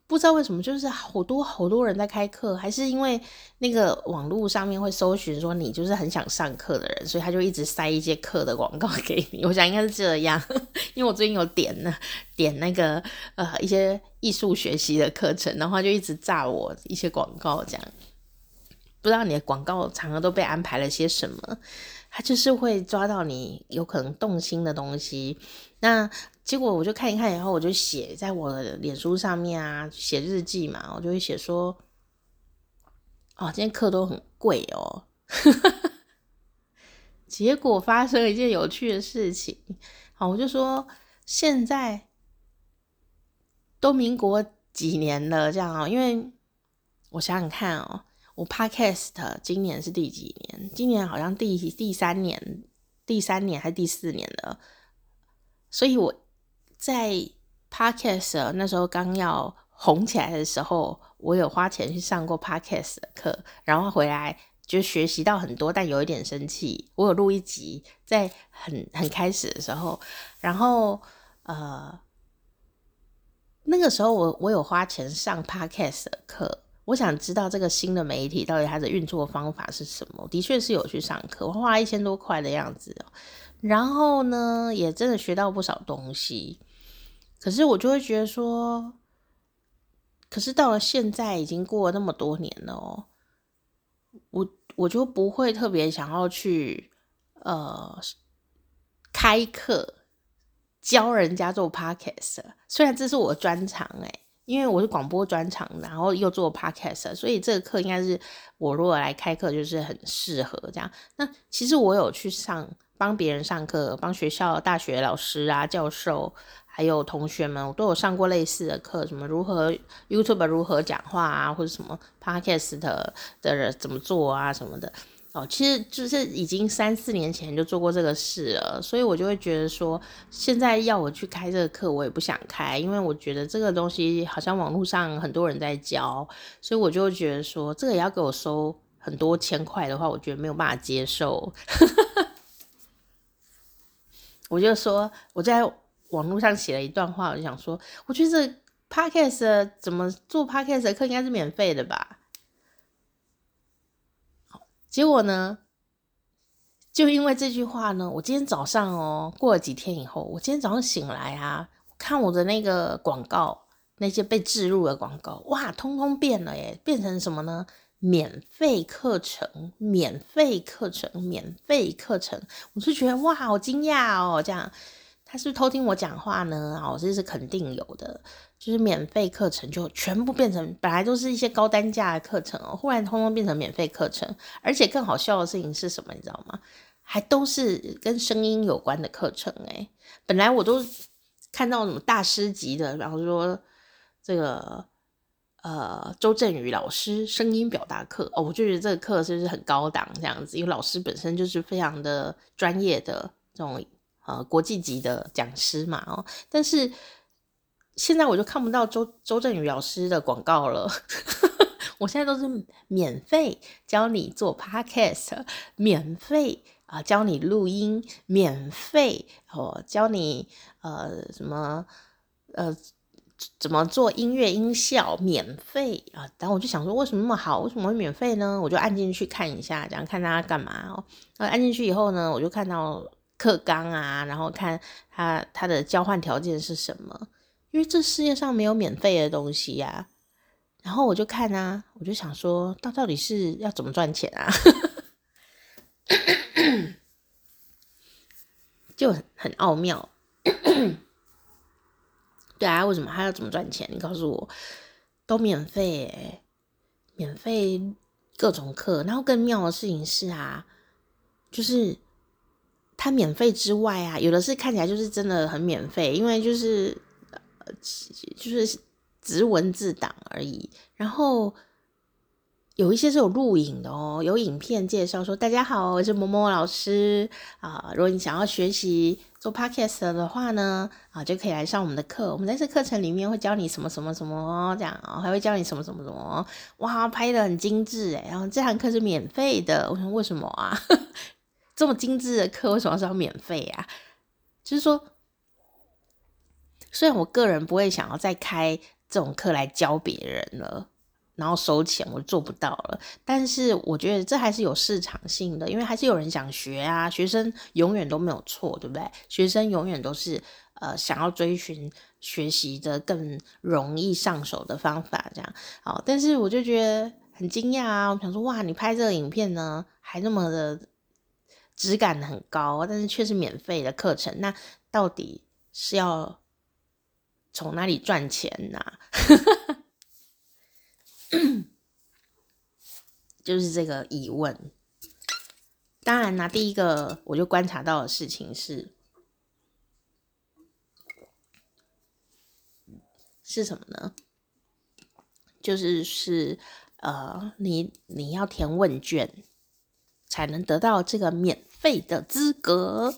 不知道为什么，就是好多好多人在开课，还是因为那个网络上面会搜寻说你就是很想上课的人，所以他就一直塞一些课的广告给你。我想应该是这样，因为我最近有点呢，点那个呃一些艺术学习的课程，然后就一直炸我一些广告，这样不知道你的广告常常都被安排了些什么，他就是会抓到你有可能动心的东西，那。结果我就看一看，然后我就写在我的脸书上面啊，写日记嘛，我就会写说，哦，今天课都很贵哦。结果发生了一件有趣的事情，好，我就说现在都民国几年了，这样啊，因为我想想看哦，我 Podcast 今年是第几年？今年好像第第三年，第三年还是第四年了，所以我。在 Podcast 那时候刚要红起来的时候，我有花钱去上过 Podcast 的课，然后回来就学习到很多，但有一点生气。我有录一集，在很很开始的时候，然后呃，那个时候我我有花钱上 Podcast 的课，我想知道这个新的媒体到底它的运作方法是什么。的确是有去上课，我花了一千多块的样子，然后呢，也真的学到不少东西。可是我就会觉得说，可是到了现在已经过了那么多年了哦，我我就不会特别想要去呃开课教人家做 podcast，虽然这是我专长诶，因为我是广播专长，然后又做 podcast，所以这个课应该是我如果来开课就是很适合这样。那其实我有去上帮别人上课，帮学校大学老师啊教授。还有同学们，我都有上过类似的课，什么如何 YouTube 如何讲话啊，或者什么 Podcast 的人怎么做啊什么的。哦，其实就是已经三四年前就做过这个事了，所以我就会觉得说，现在要我去开这个课，我也不想开，因为我觉得这个东西好像网络上很多人在教，所以我就会觉得说，这个也要给我收很多千块的话，我觉得没有办法接受。我就说我在。网络上写了一段话，我就想说，我觉得这 podcast 怎么做 podcast 的课应该是免费的吧？结果呢，就因为这句话呢，我今天早上哦，过了几天以后，我今天早上醒来啊，看我的那个广告，那些被置入的广告，哇，通通变了耶，变成什么呢？免费课程，免费课程，免费课程，我就觉得哇，好惊讶哦，这样。他是不是偷听我讲话呢？哦，这是肯定有的，就是免费课程就全部变成本来都是一些高单价的课程哦，忽然通通变成免费课程，而且更好笑的事情是什么？你知道吗？还都是跟声音有关的课程诶，本来我都看到什么大师级的，然后说这个呃周震宇老师声音表达课哦，我就觉得这个课是不是很高档这样子？因为老师本身就是非常的专业的这种。呃，国际级的讲师嘛，哦，但是现在我就看不到周周震宇老师的广告了。我现在都是免费教你做 podcast，免费啊、教你录音，免费哦教你呃什么呃怎么做音乐音效，免费啊。然后我就想说，为什么那么好？为什么会免费呢？我就按进去看一下，这样看他干嘛哦。呃，按进去以后呢，我就看到。课纲啊，然后看他他的交换条件是什么？因为这世界上没有免费的东西呀、然后我就看啊，我就想说，到到底是要怎么赚钱啊？就很很奥妙。对啊，为什么他要怎么赚钱？你告诉我，都免费诶，免费各种课。然后更妙的事情是啊，就是。他免费之外啊，有的是看起来就是真的很免费，因为就是呃，就是只是文字档而已。然后有一些是有录影的哦，有影片介绍说：“大家好，我是某某老师啊。如果你想要学习做 podcast 的话呢，啊，就可以来上我们的课。我们在这课程里面会教你什么什么什么这样啊，还会教你什么什么什么。哇，拍的很精致诶，然后这堂课是免费的。我想为什么啊？这么精致的课为什么是要免费啊？就是说，虽然我个人不会想要再开这种课来教别人了。”然后收钱，我做不到了。但是我觉得这还是有市场性的，因为还是有人想学啊。学生永远都没有错，对不对？学生永远都是呃想要追寻学习的更容易上手的方法，这样。好，但是我就觉得很惊讶啊！我想说，哇，你拍这个影片呢，还那么的质感很高，但是却是免费的课程，那到底是要从哪里赚钱呢、就是这个疑问。当然啦，第一个我就观察到的事情是，是什么呢？就是是呃，你你要填问卷，才能得到这个免费的资格。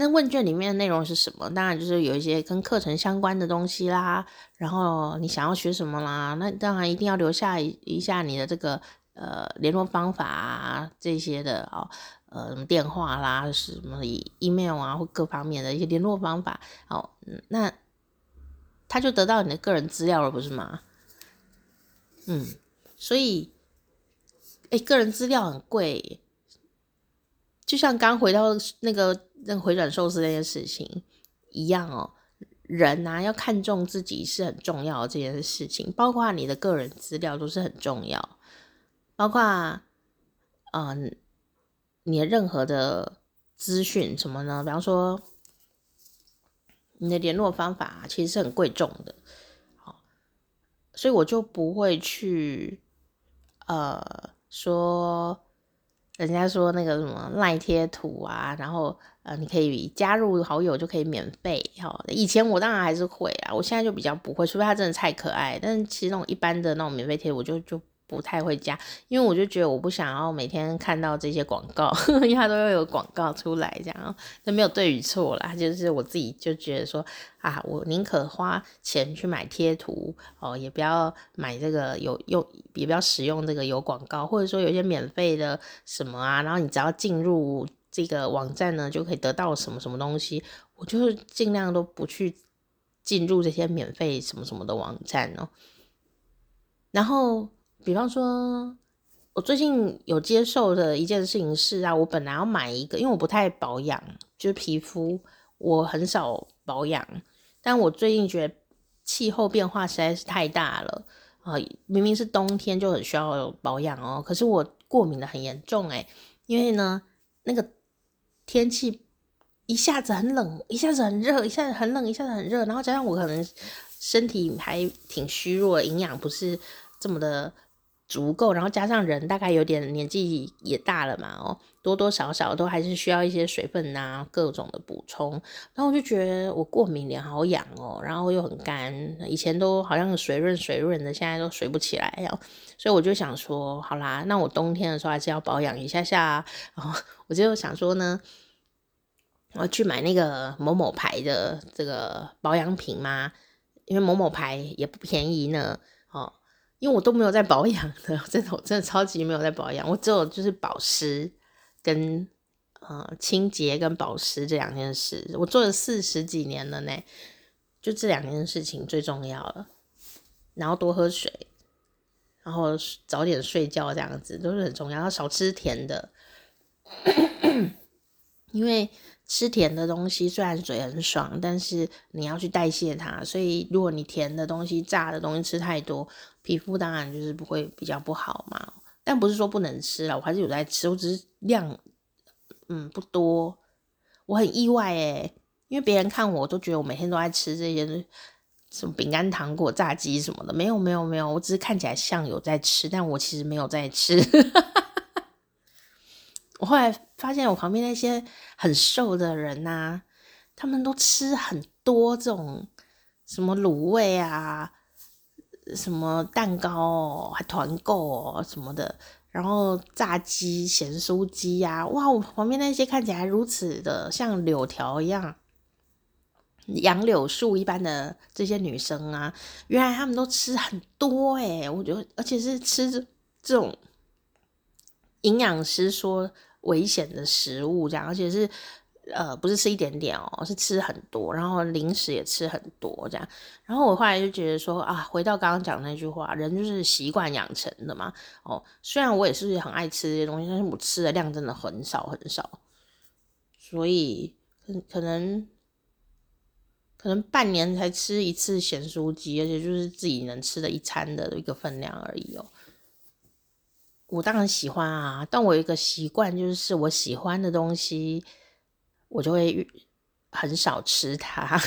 那问卷里面的内容是什么？当然就是有一些跟课程相关的东西啦，然后你想要学什么啦，那当然一定要留下一下你的这个呃联络方法啊这些的哦，呃什么电话啦，什么 email 啊或各方面的一些联络方法，哦，那他就得到你的个人资料了，不是吗？嗯，所以，哎，个人资料很贵。就像刚回到那个那回转寿司那件事情一样哦，人、啊、要看重自己是很重要的这件事情，包括你的个人资料都是很重要，包括嗯、你的任何的资讯什么呢？比方说你的联络方法其实是很贵重的，好，所以我就不会去呃说。人家说那个什么赖贴图啊，然后呃，你可以加入好友就可以免费哈。以前我当然还是会啊，我现在就比较不会，除非他真的太可爱。但是其实那种一般的那种免费贴，我就就。不太会加，因为我就觉得我不想要每天看到这些广告，因为它都要有广告出来，这样就没有对与错啦。就是我自己就觉得说啊，我宁可花钱去买贴图哦，也不要买这个有用，也不要使用这个有广告，或者说有一些免费的什么啊，然后你只要进入这个网站呢，就可以得到什么什么东西，我就是尽量都不去进入这些免费什么什么的网站哦，然后。比方说，我最近有接受的一件事情是啊，我本来要买一个，因为我不太保养，就是皮肤我很少保养，但我最近觉得气候变化实在是太大了啊，明明是冬天就很需要保养哦，可是我过敏的很严重诶，因为呢，那个天气一下子很冷，一下子很热，一下子很冷，一下子很热，然后加上我可能身体还挺虚弱，营养不是这么的。足够，然后加上人大概有点年纪也大了嘛，哦，多多少少都还是需要一些水分呐，各种的补充。然后我就觉得我过敏脸好痒哦，然后又很干，以前都好像水润水润的，现在都水不起来哦。所以我就想说，好啦，那我冬天的时候还是要保养一下下。然 后我就想说呢，我去买那个某某牌的这个保养品嘛，因为某某牌也不便宜呢，因为我都没有在保养的，真的，我真的超级没有在保养。我只有就是保湿跟呃清洁跟保湿这两件事，我做了四十几年了呢，就这两件事情最重要了。然后多喝水，然后早点睡觉，这样子都是很重要。要少吃甜的，因为。吃甜的东西虽然嘴很爽，但是你要去代谢它，所以如果你甜的东西、炸的东西吃太多，皮肤当然就是不会比较不好嘛。但不是说不能吃了，我还是有在吃，我只是量嗯不多。我很意外诶，因为别人看我都觉得我每天都在吃这些什么饼干、糖果、炸鸡什么的，没有没有没有，我只是看起来像有在吃，但我其实没有在吃。我后来发现，我旁边那些很瘦的人呐、他们都吃很多这种什么卤味啊，什么蛋糕哦，还团购什么的，然后炸鸡、咸酥鸡呀，哇！我旁边那些看起来如此的像柳条一样，杨柳树一般的这些女生啊，原来她们都吃很多诶，我觉得，而且是吃这种营养师说危险的食物，这样，而且是。呃，不是吃一点点哦，是吃很多，然后零食也吃很多这样。然后我后来就觉得说啊，回到刚刚讲那句话，人就是习惯养成的嘛。哦，虽然我也是很爱吃这些东西，但是我吃的量真的很少很少，所以可可能可能半年才吃一次咸酥鸡，而且就是自己能吃的一餐的一个分量而已哦。我当然喜欢啊，但我有一个习惯，就是我喜欢的东西。我就会很少吃它，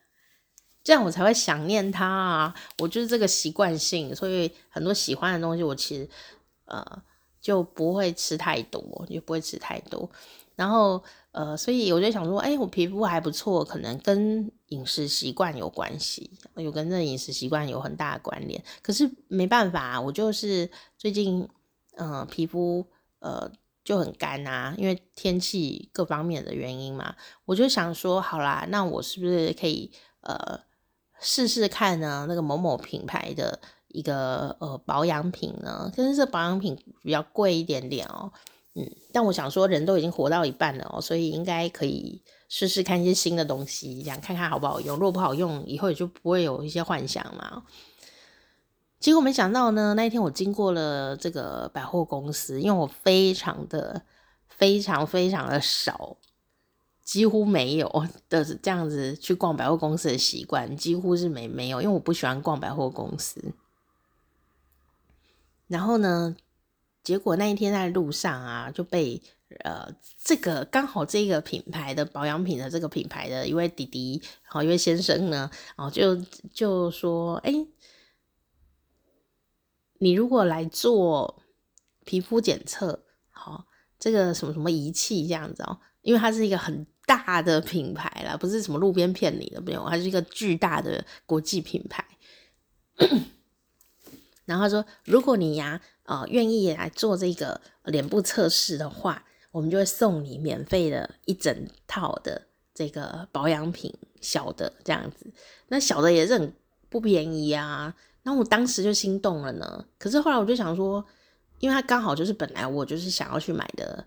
这样我才会想念它啊！我就是这个习惯性，所以很多喜欢的东西，我其实呃就不会吃太多，就不会吃太多。然后呃，所以我就想说，哎，我皮肤还不错，可能跟饮食习惯有关系，有跟这饮食习惯有很大的关联。可是没办法，我就是最近呃皮肤呃。就很干啊，因为天气各方面的原因嘛，我就想说，好啦，那我是不是可以呃试试看呢？那个某某品牌的一个呃保养品呢？但是这保养品比较贵一点点哦，嗯，但我想说，人都已经活到一半了哦，所以应该可以试试看一些新的东西，这样看看好不好用。如果不好用，以后也就不会有一些幻想嘛。结果没想到呢，那一天我经过了这个百货公司，因为我非常的、非常、非常的少，几乎没有的这样子去逛百货公司的习惯，几乎是没没有，因为我不喜欢逛百货公司。然后呢，结果那一天在路上啊，就被呃这个刚好这个品牌的保养品的这个品牌的一位弟弟，然后一位先生呢，然后就就说，哎。你如果来做皮肤检测，好，这个什么什么仪器这样子哦，因为它是一个很大的品牌啦，不是什么路边骗你的，没有，它是一个巨大的国际品牌。然后他说，如果你呀，呃，愿意来做这个脸部测试的话，我们就会送你免费的一整套的这个保养品，小的这样子，那小的也是很不便宜啊。然后我当时就心动了呢，可是后来我就想说，因为它刚好就是本来我就是想要去买的，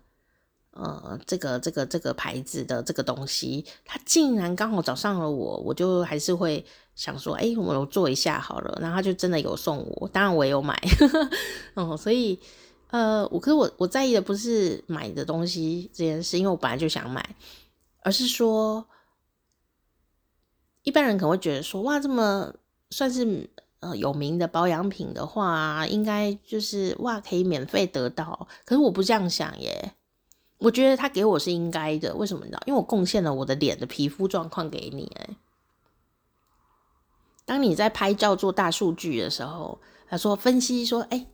呃，这个这个这个牌子的这个东西，它竟然刚好找上了我，我就还是会想说，哎，我做一下好了。然后他就真的有送我，当然我也有买，嗯，所以呃，我可是我我在意的不是买的东西这件事，因为我本来就想买，而是说，一般人可能会觉得说，哇，这么算是。呃，有名的保养品的话，应该就是哇，可以免费得到。可是我不这样想耶，我觉得他给我是应该的。为什么呢？因为我贡献了我的脸的皮肤状况给你。哎，当你在拍照做大数据的时候，他说分析说，哎，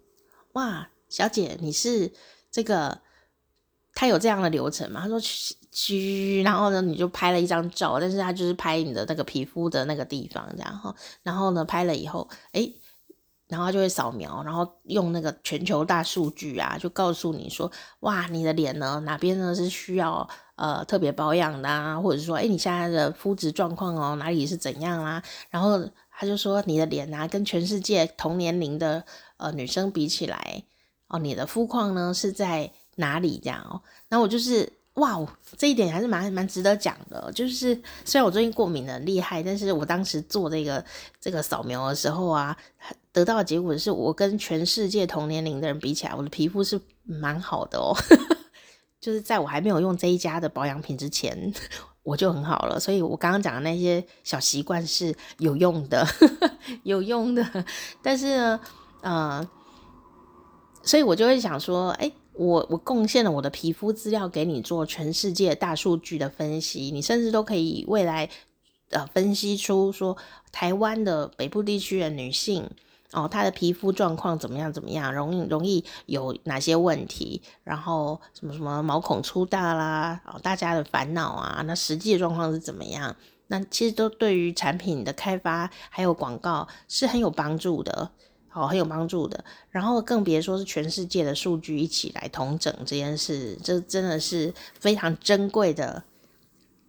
哇，小姐你是这个。他有这样的流程吗？他说去去，然后呢，你就拍了一张照，但是他就是拍你的那个皮肤的那个地方，这样。然后呢，拍了以后，诶，然后就会扫描，然后用那个全球大数据啊，就告诉你说，哇，你的脸呢，哪边呢是需要呃特别保养的啊，或者说，诶，你现在的肤质状况哦，哪里是怎样啊？然后他就说，你的脸啊，跟全世界同年龄的呃女生比起来，哦，你的肤况呢是在。哪里这样哦？那我就是哇，这一点还是蛮蛮值得讲的。就是虽然我最近过敏的厉害，但是我当时做这个这个扫描的时候啊，得到的结果是我跟全世界同年龄的人比起来，我的皮肤是蛮好的哦。就是在我还没有用这一家的保养品之前，我就很好了。所以我刚刚讲的那些小习惯是有用的，有用的。但是呢，呃，所以我就会想说，哎。我我贡献了我的皮肤资料给你做全世界大数据的分析，你甚至都可以未来呃分析出说台湾的北部地区的女性哦，她的皮肤状况怎么样怎么样，容易容易有哪些问题，然后什么什么毛孔粗大啦，哦大家的烦恼啊，那实际的状况是怎么样？那其实都对于产品的开发还有广告是很有帮助的，好，很有帮助的。然后更别说是全世界的数据一起来同整这件事，这真的是非常珍贵的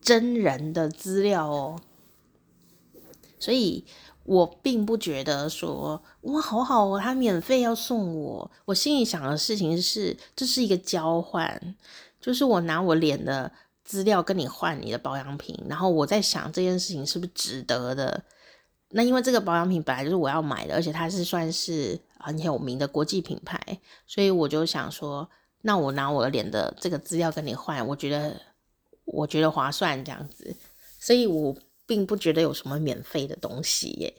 真人的资料哦。所以我并不觉得说哇，好好哦，他免费要送我。我心里想的事情是，这是一个交换，就是我拿我脸的。资料跟你换你的保养品，然后我在想这件事情是不是值得的？那因为这个保养品本来就是我要买的，而且它是算是很有名的国际品牌，所以我就想说，那我拿我的脸的这个资料跟你换，我觉得我觉得划算这样子，所以我并不觉得有什么免费的东西耶。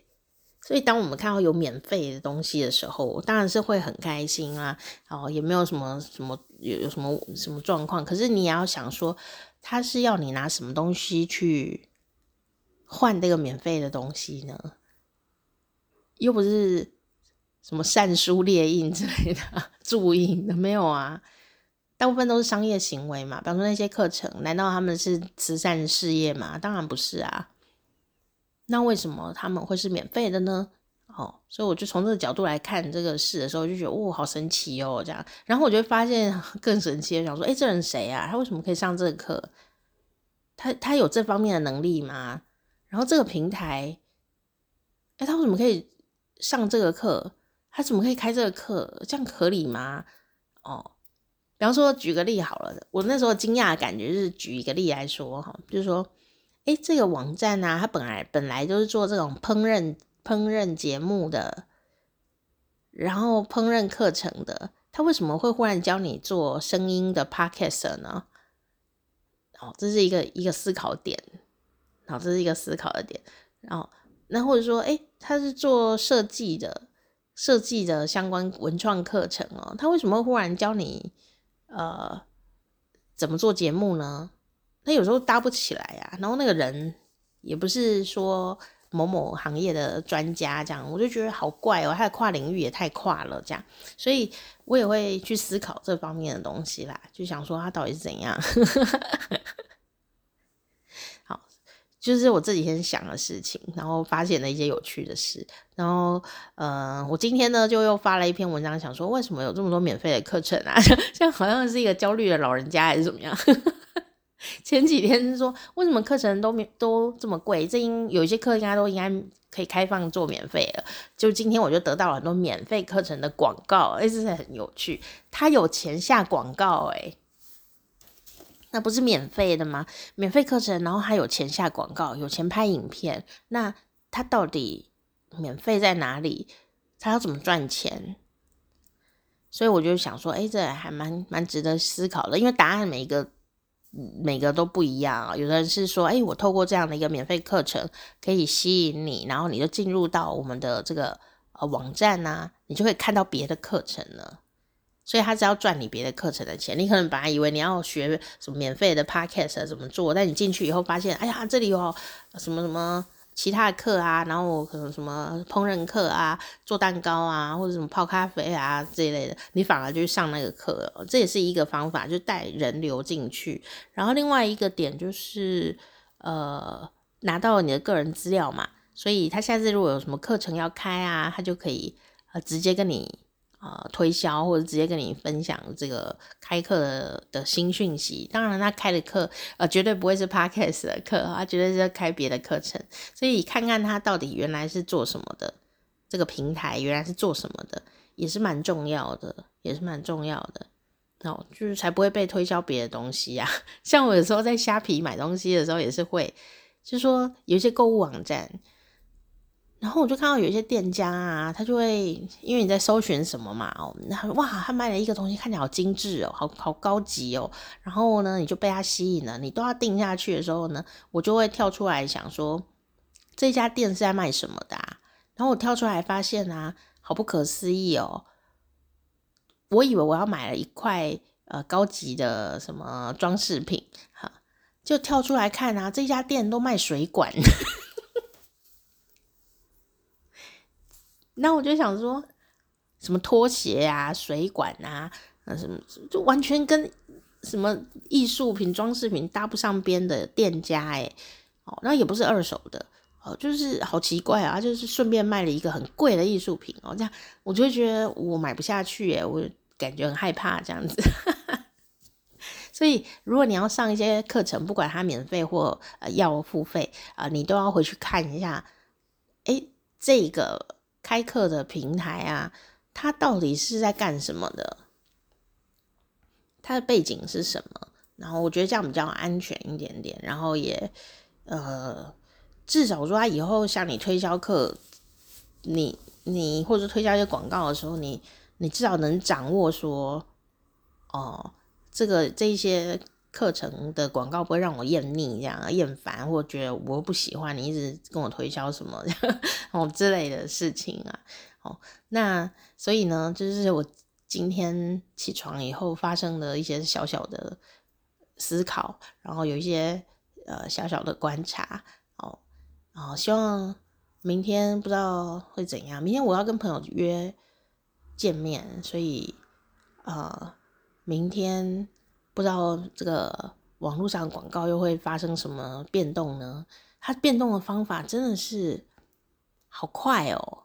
所以当我们看到有免费的东西的时候，当然是会很开心啊，哦，也没有什么什么有有什么什么状况，可是你也要想说。他是要你拿什么东西去换这个免费的东西呢？又不是什么善书列印之类的注印的，没有啊。大部分都是商业行为嘛。比方说那些课程，难道他们是慈善事业吗？当然不是啊。那为什么他们会是免费的呢？哦，所以我就从这个角度来看这个事的时候，就觉得哦，好神奇哦，这样。然后我就发现 更神奇的，想说，诶，这人谁啊？他为什么可以上这个课？他他有这方面的能力吗？然后这个平台，诶，他为什么可以上这个课？他怎么可以开这个课？这样合理吗？哦，比方说举个例好了，我那时候惊讶的感觉是举一个例来说哈，就是说，诶，这个网站啊，它本来本来就是做这种烹饪。烹饪节目的，然后烹饪课程的，他为什么会忽然教你做声音的 podcast 呢？哦，这是一个一个思考点，好，这是一个思考的点。然后，那或者说，诶，他是做设计的，设计的相关文创课程哦，他为什么忽然教你呃怎么做节目呢？他有时候搭不起来呀，然后那个人也不是说。某某行业的专家，这样我就觉得好怪哦，他的跨领域也太跨了，这样，所以我也会去思考这方面的东西啦，就想说他到底是怎样。就是我这几天想的事情，然后发现了一些有趣的事，然后，呃，我今天呢就又发了一篇文章，想说为什么有这么多免费的课程啊？像好像是一个焦虑的老人家还是怎么样？前几天是说，为什么课程都免都这么贵？这应有一些课应该都应该可以开放做免费了。就今天我就得到了很多免费课程的广告，哎，这是很有趣。他有钱下广告，哎，那不是免费的吗？免费课程，然后还有钱下广告，有钱拍影片，那他到底免费在哪里？他要怎么赚钱？所以我就想说，哎，这还蛮蛮值得思考的，因为答案每个。每个都不一样啊，有的人是说，哎，我透过这样的一个免费课程可以吸引你，然后你就进入到我们的这个呃网站啊，你就可以看到别的课程了。所以他只要赚你别的课程的钱，你可能本来以为你要学什么免费的 podcast 怎么做，但你进去以后发现，哎呀，这里有什么什么。其他的课啊，然后可能什么烹饪课啊，做蛋糕啊，或者什么泡咖啡啊这一类的，你反而就上那个课。这也是一个方法，就带人流进去。然后另外一个点就是，呃，拿到了你的个人资料嘛，所以他下次如果有什么课程要开啊，他就可以呃直接跟你。呃，推销或者直接跟你分享这个开课的，新讯息。当然，他开的课呃绝对不会是 Podcast 的课，他绝对是在开别的课程。所以看看他到底原来是做什么的，这个平台原来是做什么的，也是蛮重要的，也是蛮重要的。哦，就是才不会被推销别的东西呀、啊。像我有时候在虾皮买东西的时候，也是会，就是说有一些购物网站。然后我就看到有一些店家啊，他就会因为你在搜寻什么嘛，哦，那哇，他卖了一个东西，看起来好精致哦，好好高级哦。然后呢，你就被他吸引了，你都要定下去的时候呢，我就会跳出来想说，这家店是在卖什么的？然后我跳出来发现啊，好不可思议哦，我以为我要买了一块呃高级的什么装饰品，哈，就跳出来看啊，这家店都卖水管。那我就想说，什么拖鞋啊、水管啊，啊什么，就完全跟什么艺术品、装饰品搭不上边的店家，诶，哦，那也不是二手的哦，就是好奇怪啊，就是顺便卖了一个很贵的艺术品哦，这样我就会觉得我买不下去耶，我感觉很害怕这样子。所以如果你要上一些课程，不管它免费或呃要付费啊，你都要回去看一下，诶，这个开课的平台啊，它到底是在干什么的？它的背景是什么？然后我觉得这样比较安全一点点，然后也呃，至少说他以后向你推销课，你你或者推销一些广告的时候，你你至少能掌握说，哦，这个这些课程的广告不会让我厌腻这样厌烦，或觉得我不喜欢你一直跟我推销什么 哦之类的事情啊。哦，那所以呢，就是我今天起床以后发生的一些小小的。思考，然后有一些呃小小的观察哦，然后希望明天不知道会怎样。明天我要跟朋友约见面，所以呃，明天不知道这个网络上广告又会发生什么变动呢？它变动的方法真的是好快哦，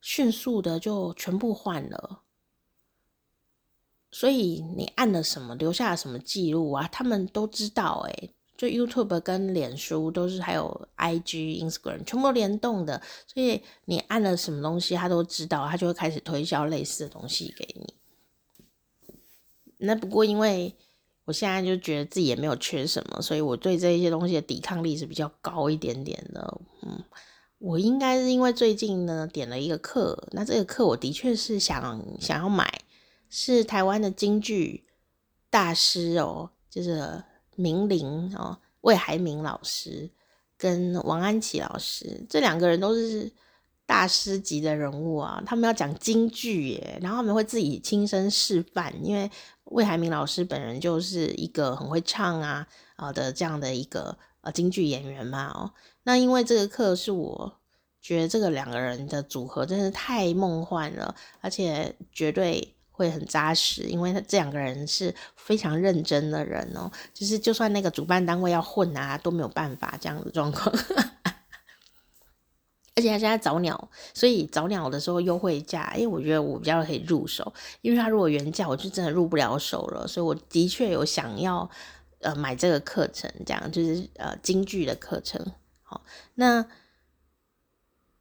迅速的就全部换了。所以你按了什么，留下了什么记录啊？他们都知道诶，就 YouTube 跟脸书都是，还有 IG、Instagram 全部联动的，所以你按了什么东西，他都知道，他就会开始推销类似的东西给你。那不过因为我现在就觉得自己也没有缺什么，所以我对这一些东西的抵抗力是比较高一点点的。嗯，我应该是因为最近呢点了一个课，那这个课我的确是想想要买。是台湾的京剧大师哦，就是明伶哦，魏海明老师跟王安琪老师，这两个人都是大师级的人物啊。他们要讲京剧耶，然后他们会自己亲身示范，因为魏海敏老师本人就是一个很会唱啊啊的这样的一个呃京剧演员嘛哦。那因为这个课是我觉得这个两个人的组合真是太梦幻了，而且绝对。会很扎实，因为他这两个人是非常认真的人哦，就是就算那个主办单位要混啊，都没有办法这样的状况。而且他现在早鸟，所以早鸟的时候优惠价，哎，我觉得我比较可以入手，因为他如果原价，我就真的入不了手了。所以我的确有想要呃买这个课程，这样就是呃京剧的课程。好，那。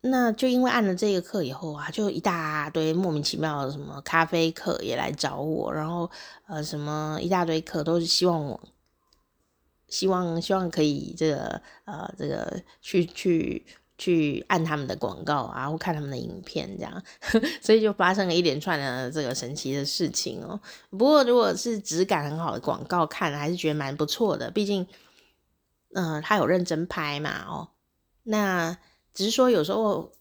那就因为按了这个课以后啊，就一大堆莫名其妙的什么咖啡课也来找我，然后呃什么一大堆课都是希望我，希望希望可以这个呃这个去去去按他们的广告啊，或看他们的影片这样，所以就发生了一连串的这个神奇的事情哦。不过如果是质感很好的广告，看还是觉得蛮不错的，毕竟嗯、他有认真拍嘛哦，那。只是说有时候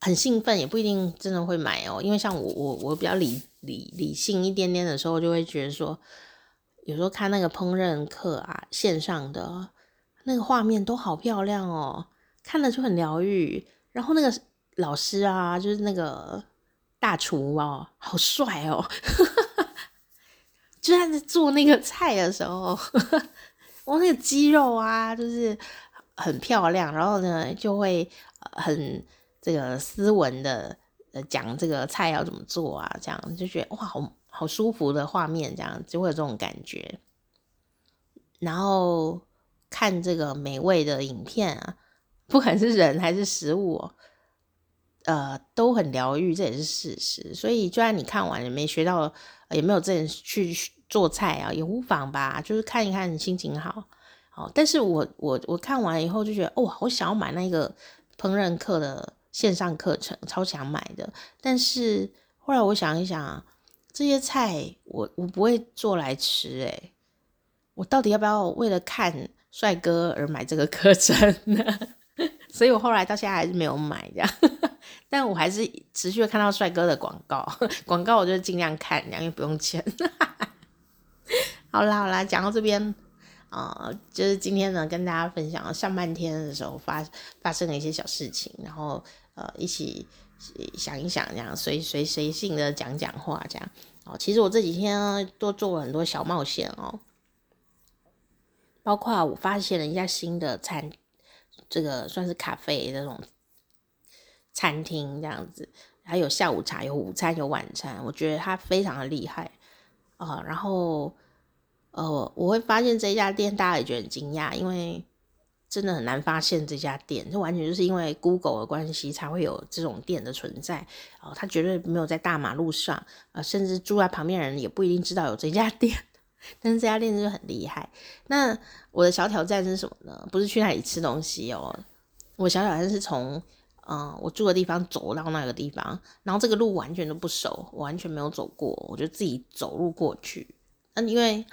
很兴奋，也不一定真的会买哦。因为像我我我比较理理理性一点点的时候，就会觉得说，有时候看那个烹饪课啊，线上的那个画面都好漂亮哦，看了就很疗愈。然后那个老师啊，就是那个大厨哦，好帅哦，就在做那个菜的时候，我那个肌肉啊，就是。很漂亮，然后呢，就会很这个斯文的呃讲这个菜要怎么做啊，这样就觉得哇，好好舒服的画面，这样就会有这种感觉。然后看这个美味的影片啊，不管是人还是食物，呃，都很疗愈，这也是事实。所以，就算你看完也没学到，也没有真的去做菜啊，也无妨吧，就是看一看，心情好。好，但是我我我看完以后就觉得，哇，我想要买那个烹饪课的线上课程，超想买的。但是后来我想一想，这些菜我我不会做来吃，诶，我到底要不要为了看帅哥而买这个课程呢？所以我后来到现在还是没有买这样，但我还是持续的看到帅哥的广告，广告我就尽量看，因为不用钱。好啦好啦，讲到这边。啊、就是今天呢，跟大家分享上半天的时候发发生的一些小事情，然后呃，一起想一想，这样随随随性的讲讲话，这样哦。其实我这几天都做了很多小冒险哦，包括我发现了一家新的餐，这个算是咖啡那种餐厅这样子，还有下午茶、有午餐、有晚餐，我觉得它非常的厉害啊、呃。然后呃，我会发现这家店大家也觉得很惊讶，因为真的很难发现这家店，这完全就是因为 Google 的关系才会有这种店的存在哦、呃。它绝对没有在大马路上，呃，甚至住在旁边的人也不一定知道有这家店。但是这家店就很厉害。那我的小挑战是什么呢？不是去那里吃东西哦。我小挑战是从嗯我住的地方走到那个地方，然后这个路完全都不熟，完全没有走过，我就自己走路过去。那因为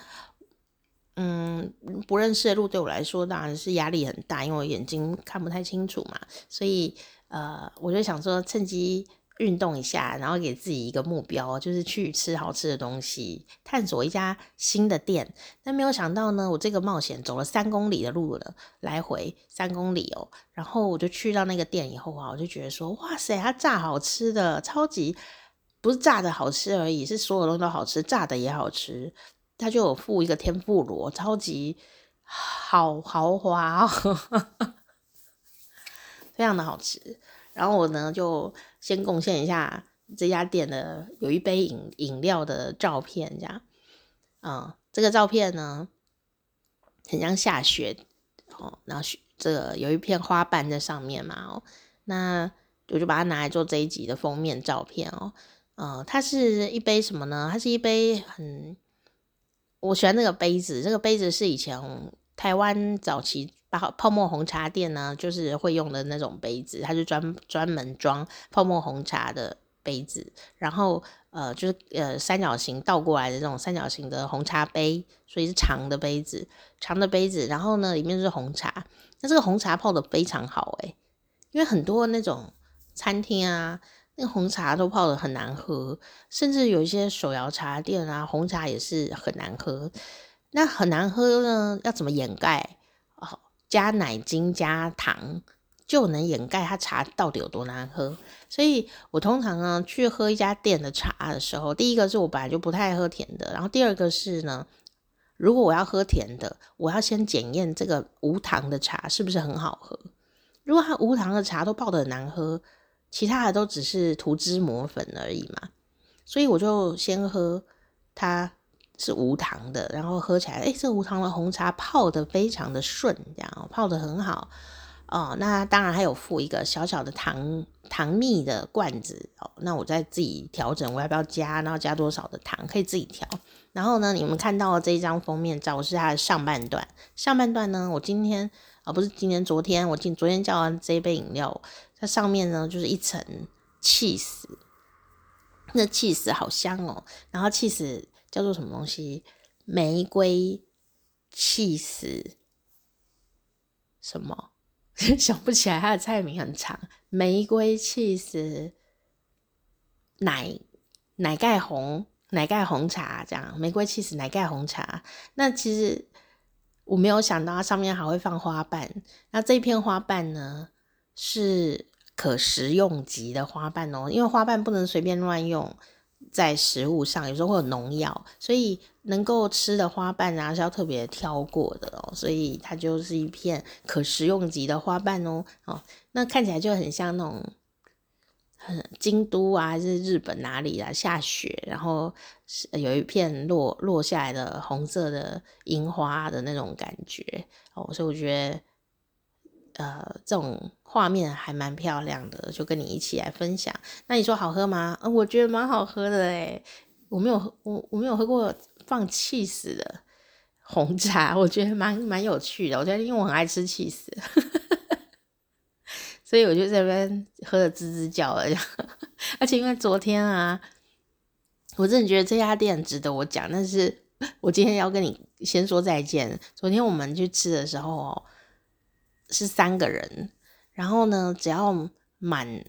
嗯不认识的路对我来说当然是压力很大，因为我眼睛看不太清楚嘛，所以呃我就想说趁机。运动一下，然后给自己一个目标，就是去吃好吃的东西，探索一家新的店。但没有想到呢，我这个冒险走了三公里的路了，来回三公里哦。然后我就去到那个店以后啊，我就觉得说，哇塞，它炸好吃的，超级不是炸的好吃而已，是所有东西都好吃，炸的也好吃。它就有附一个天妇罗，超级好豪华哦，非常的好吃。然后我呢就。先贡献一下这家店的有一杯饮饮料的照片，这样，嗯，这个照片呢很像下雪哦，然后雪这个有一片花瓣在上面嘛哦，那我就把它拿来做这一集的封面照片哦，嗯，它是一杯什么呢？它是一杯很我喜欢那个杯子，这个杯子是以前台湾早期。泡泡沫红茶店呢，就是会用的那种杯子，它就专专门装泡沫红茶的杯子。然后呃，就是呃三角形倒过来的这种三角形的红茶杯，所以是长的杯子，长的杯子。然后呢，里面是红茶。那这个红茶泡得非常好诶，因为很多那种餐厅啊，那个红茶都泡得很难喝，甚至有一些手摇茶店啊，红茶也是很难喝。那很难喝呢，要怎么掩盖？加奶精加糖就能掩盖它茶到底有多难喝，所以我通常呢去喝一家店的茶的时候，第一个是我本来就不太喝甜的，然后第二个是呢，如果我要喝甜的，我要先检验这个无糖的茶是不是很好喝。如果它无糖的茶都泡得很难喝，其他的都只是涂脂抹粉而已嘛，所以我就先喝它。是无糖的，然后喝起来，哎，这无糖的红茶泡得非常的顺，这样泡得很好哦。那当然还有附一个小小的糖糖蜜的罐子哦。那我再自己调整，我要不要加，然后加多少的糖，可以自己调。然后呢，你们看到这一张封面照是它的上半段，上半段呢，我今天啊、不是今天，昨天我今昨天叫完这一杯饮料，它上面呢就是一层起司，那起司好香哦，然后起司。叫做什么东西？玫瑰起司什么？想不起来，它的菜名很长。玫瑰起司奶奶盖红奶盖红茶这样，玫瑰起司奶盖红茶。那其实我没有想到它上面还会放花瓣。那这片花瓣呢，是可食用级的花瓣哦，因为花瓣不能随便乱用。在食物上有时候会有农药，所以能够吃的花瓣啊是要特别挑过的哦，所以它就是一片可食用级的花瓣哦。哦，那看起来就很像那种，很京都啊，还是日本哪里啊下雪，然后有一片落落下来的红色的樱花的那种感觉哦，所以我觉得。呃，这种画面还蛮漂亮的，就跟你一起来分享。那你说好喝吗？呃，我觉得蛮好喝的诶，我没有喝，我我没有喝过放起司的红茶，我觉得蛮蛮有趣的。我觉得因为我很爱吃起司，所以我就在这边喝的吱吱叫了。而且因为昨天啊，我真的觉得这家店值得我讲，但是 我今天要跟你先说再见。昨天我们去吃的时候哦。是三个人，然后呢，只要满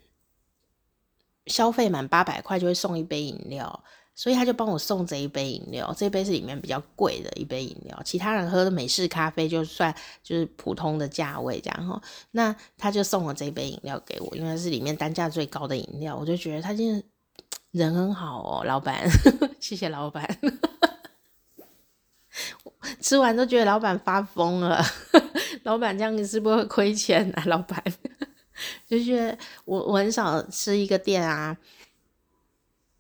消费满八百块就会送一杯饮料，所以他就帮我送这一杯饮料。这一杯是里面比较贵的一杯饮料，其他人喝的美式咖啡就算就是普通的价位这样哈。那他就送了这一杯饮料给我，因为是里面单价最高的饮料，我就觉得他今天人很好哦，老板，谢谢老板。吃完都觉得老板发疯了，老板这样子是不是会亏钱啊？老板 就是我我很少吃一个店啊，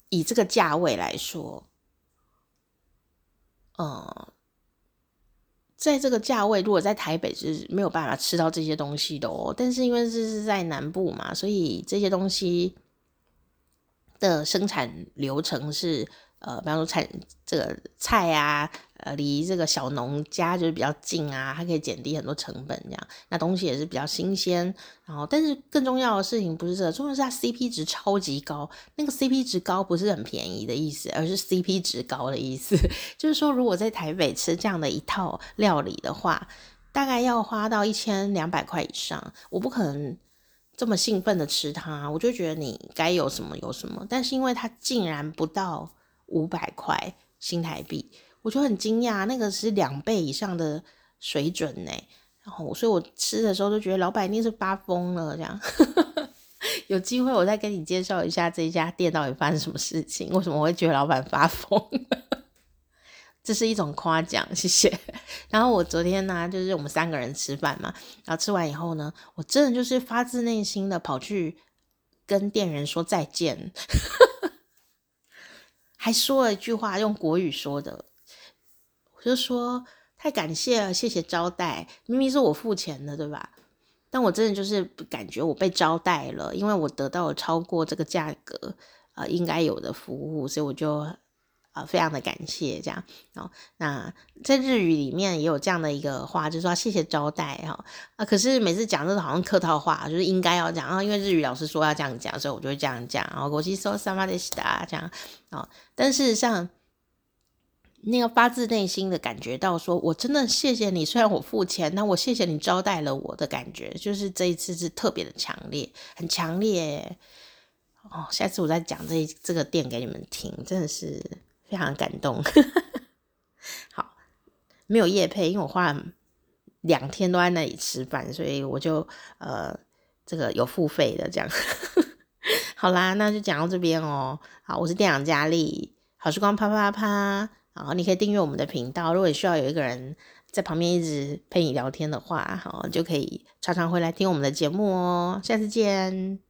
以这个价位来说，嗯，在这个价位，如果在台北是没有办法吃到这些东西的哦。但是因为这是在南部嘛，所以这些东西的生产流程是。呃，比方说菜这个菜啊，呃，离这个小农家就是比较近啊，它可以减低很多成本，这样，那东西也是比较新鲜。然后，但是更重要的事情不是这个，重要是它 CP 值超级高。那个 CP 值高不是很便宜的意思，而是 CP 值高的意思。就是说，如果在台北吃这样的一套料理的话，大概要花到一千两百块以上。我不可能这么兴奋的吃它，我就觉得你该有什么有什么。但是因为它竟然不到。五百块新台币，我就很惊讶，那个是两倍以上的水准呢。然后，所以我吃的时候就觉得老板一定是发疯了。这样，有机会我再跟你介绍一下这一家店到底发生什么事情，为什么我会觉得老板发疯？这是一种夸奖，谢谢。然后我昨天呢、就是我们三个人吃饭嘛，然后吃完以后呢，我真的就是发自内心的跑去跟店员说再见。还说了一句话，用国语说的，我就说太感谢了，谢谢招待。明明是我付钱的，对吧？但我真的就是感觉我被招待了，因为我得到了超过这个价格呃应该有的服务，所以我就呃非常的感谢这样。哦，那在日语里面也有这样的一个话，就是说谢谢招待哈啊。可是每次讲这个好像客套话，就是应该要讲啊，因为日语老师说要这样讲，所以我就会这样讲。然后国际说萨玛德西达这样。哦，但事实上，那个发自内心的感觉到说，我真的谢谢你。虽然我付钱，那我谢谢你招待了我的感觉，就是这一次是特别的强烈，很强烈。哦，下次我再讲这这个店给你们听，真的是非常感动。好，没有夜配，因为我花两天都在那里吃饭，所以我就呃，这个有付费的这样。好啦，那就讲到这边哦。好，我是店长佳丽，好时光啪啪啪。好，你可以订阅我们的频道。如果你需要有一个人在旁边一直陪你聊天的话，好，就可以常常回来听我们的节目哦。下次见。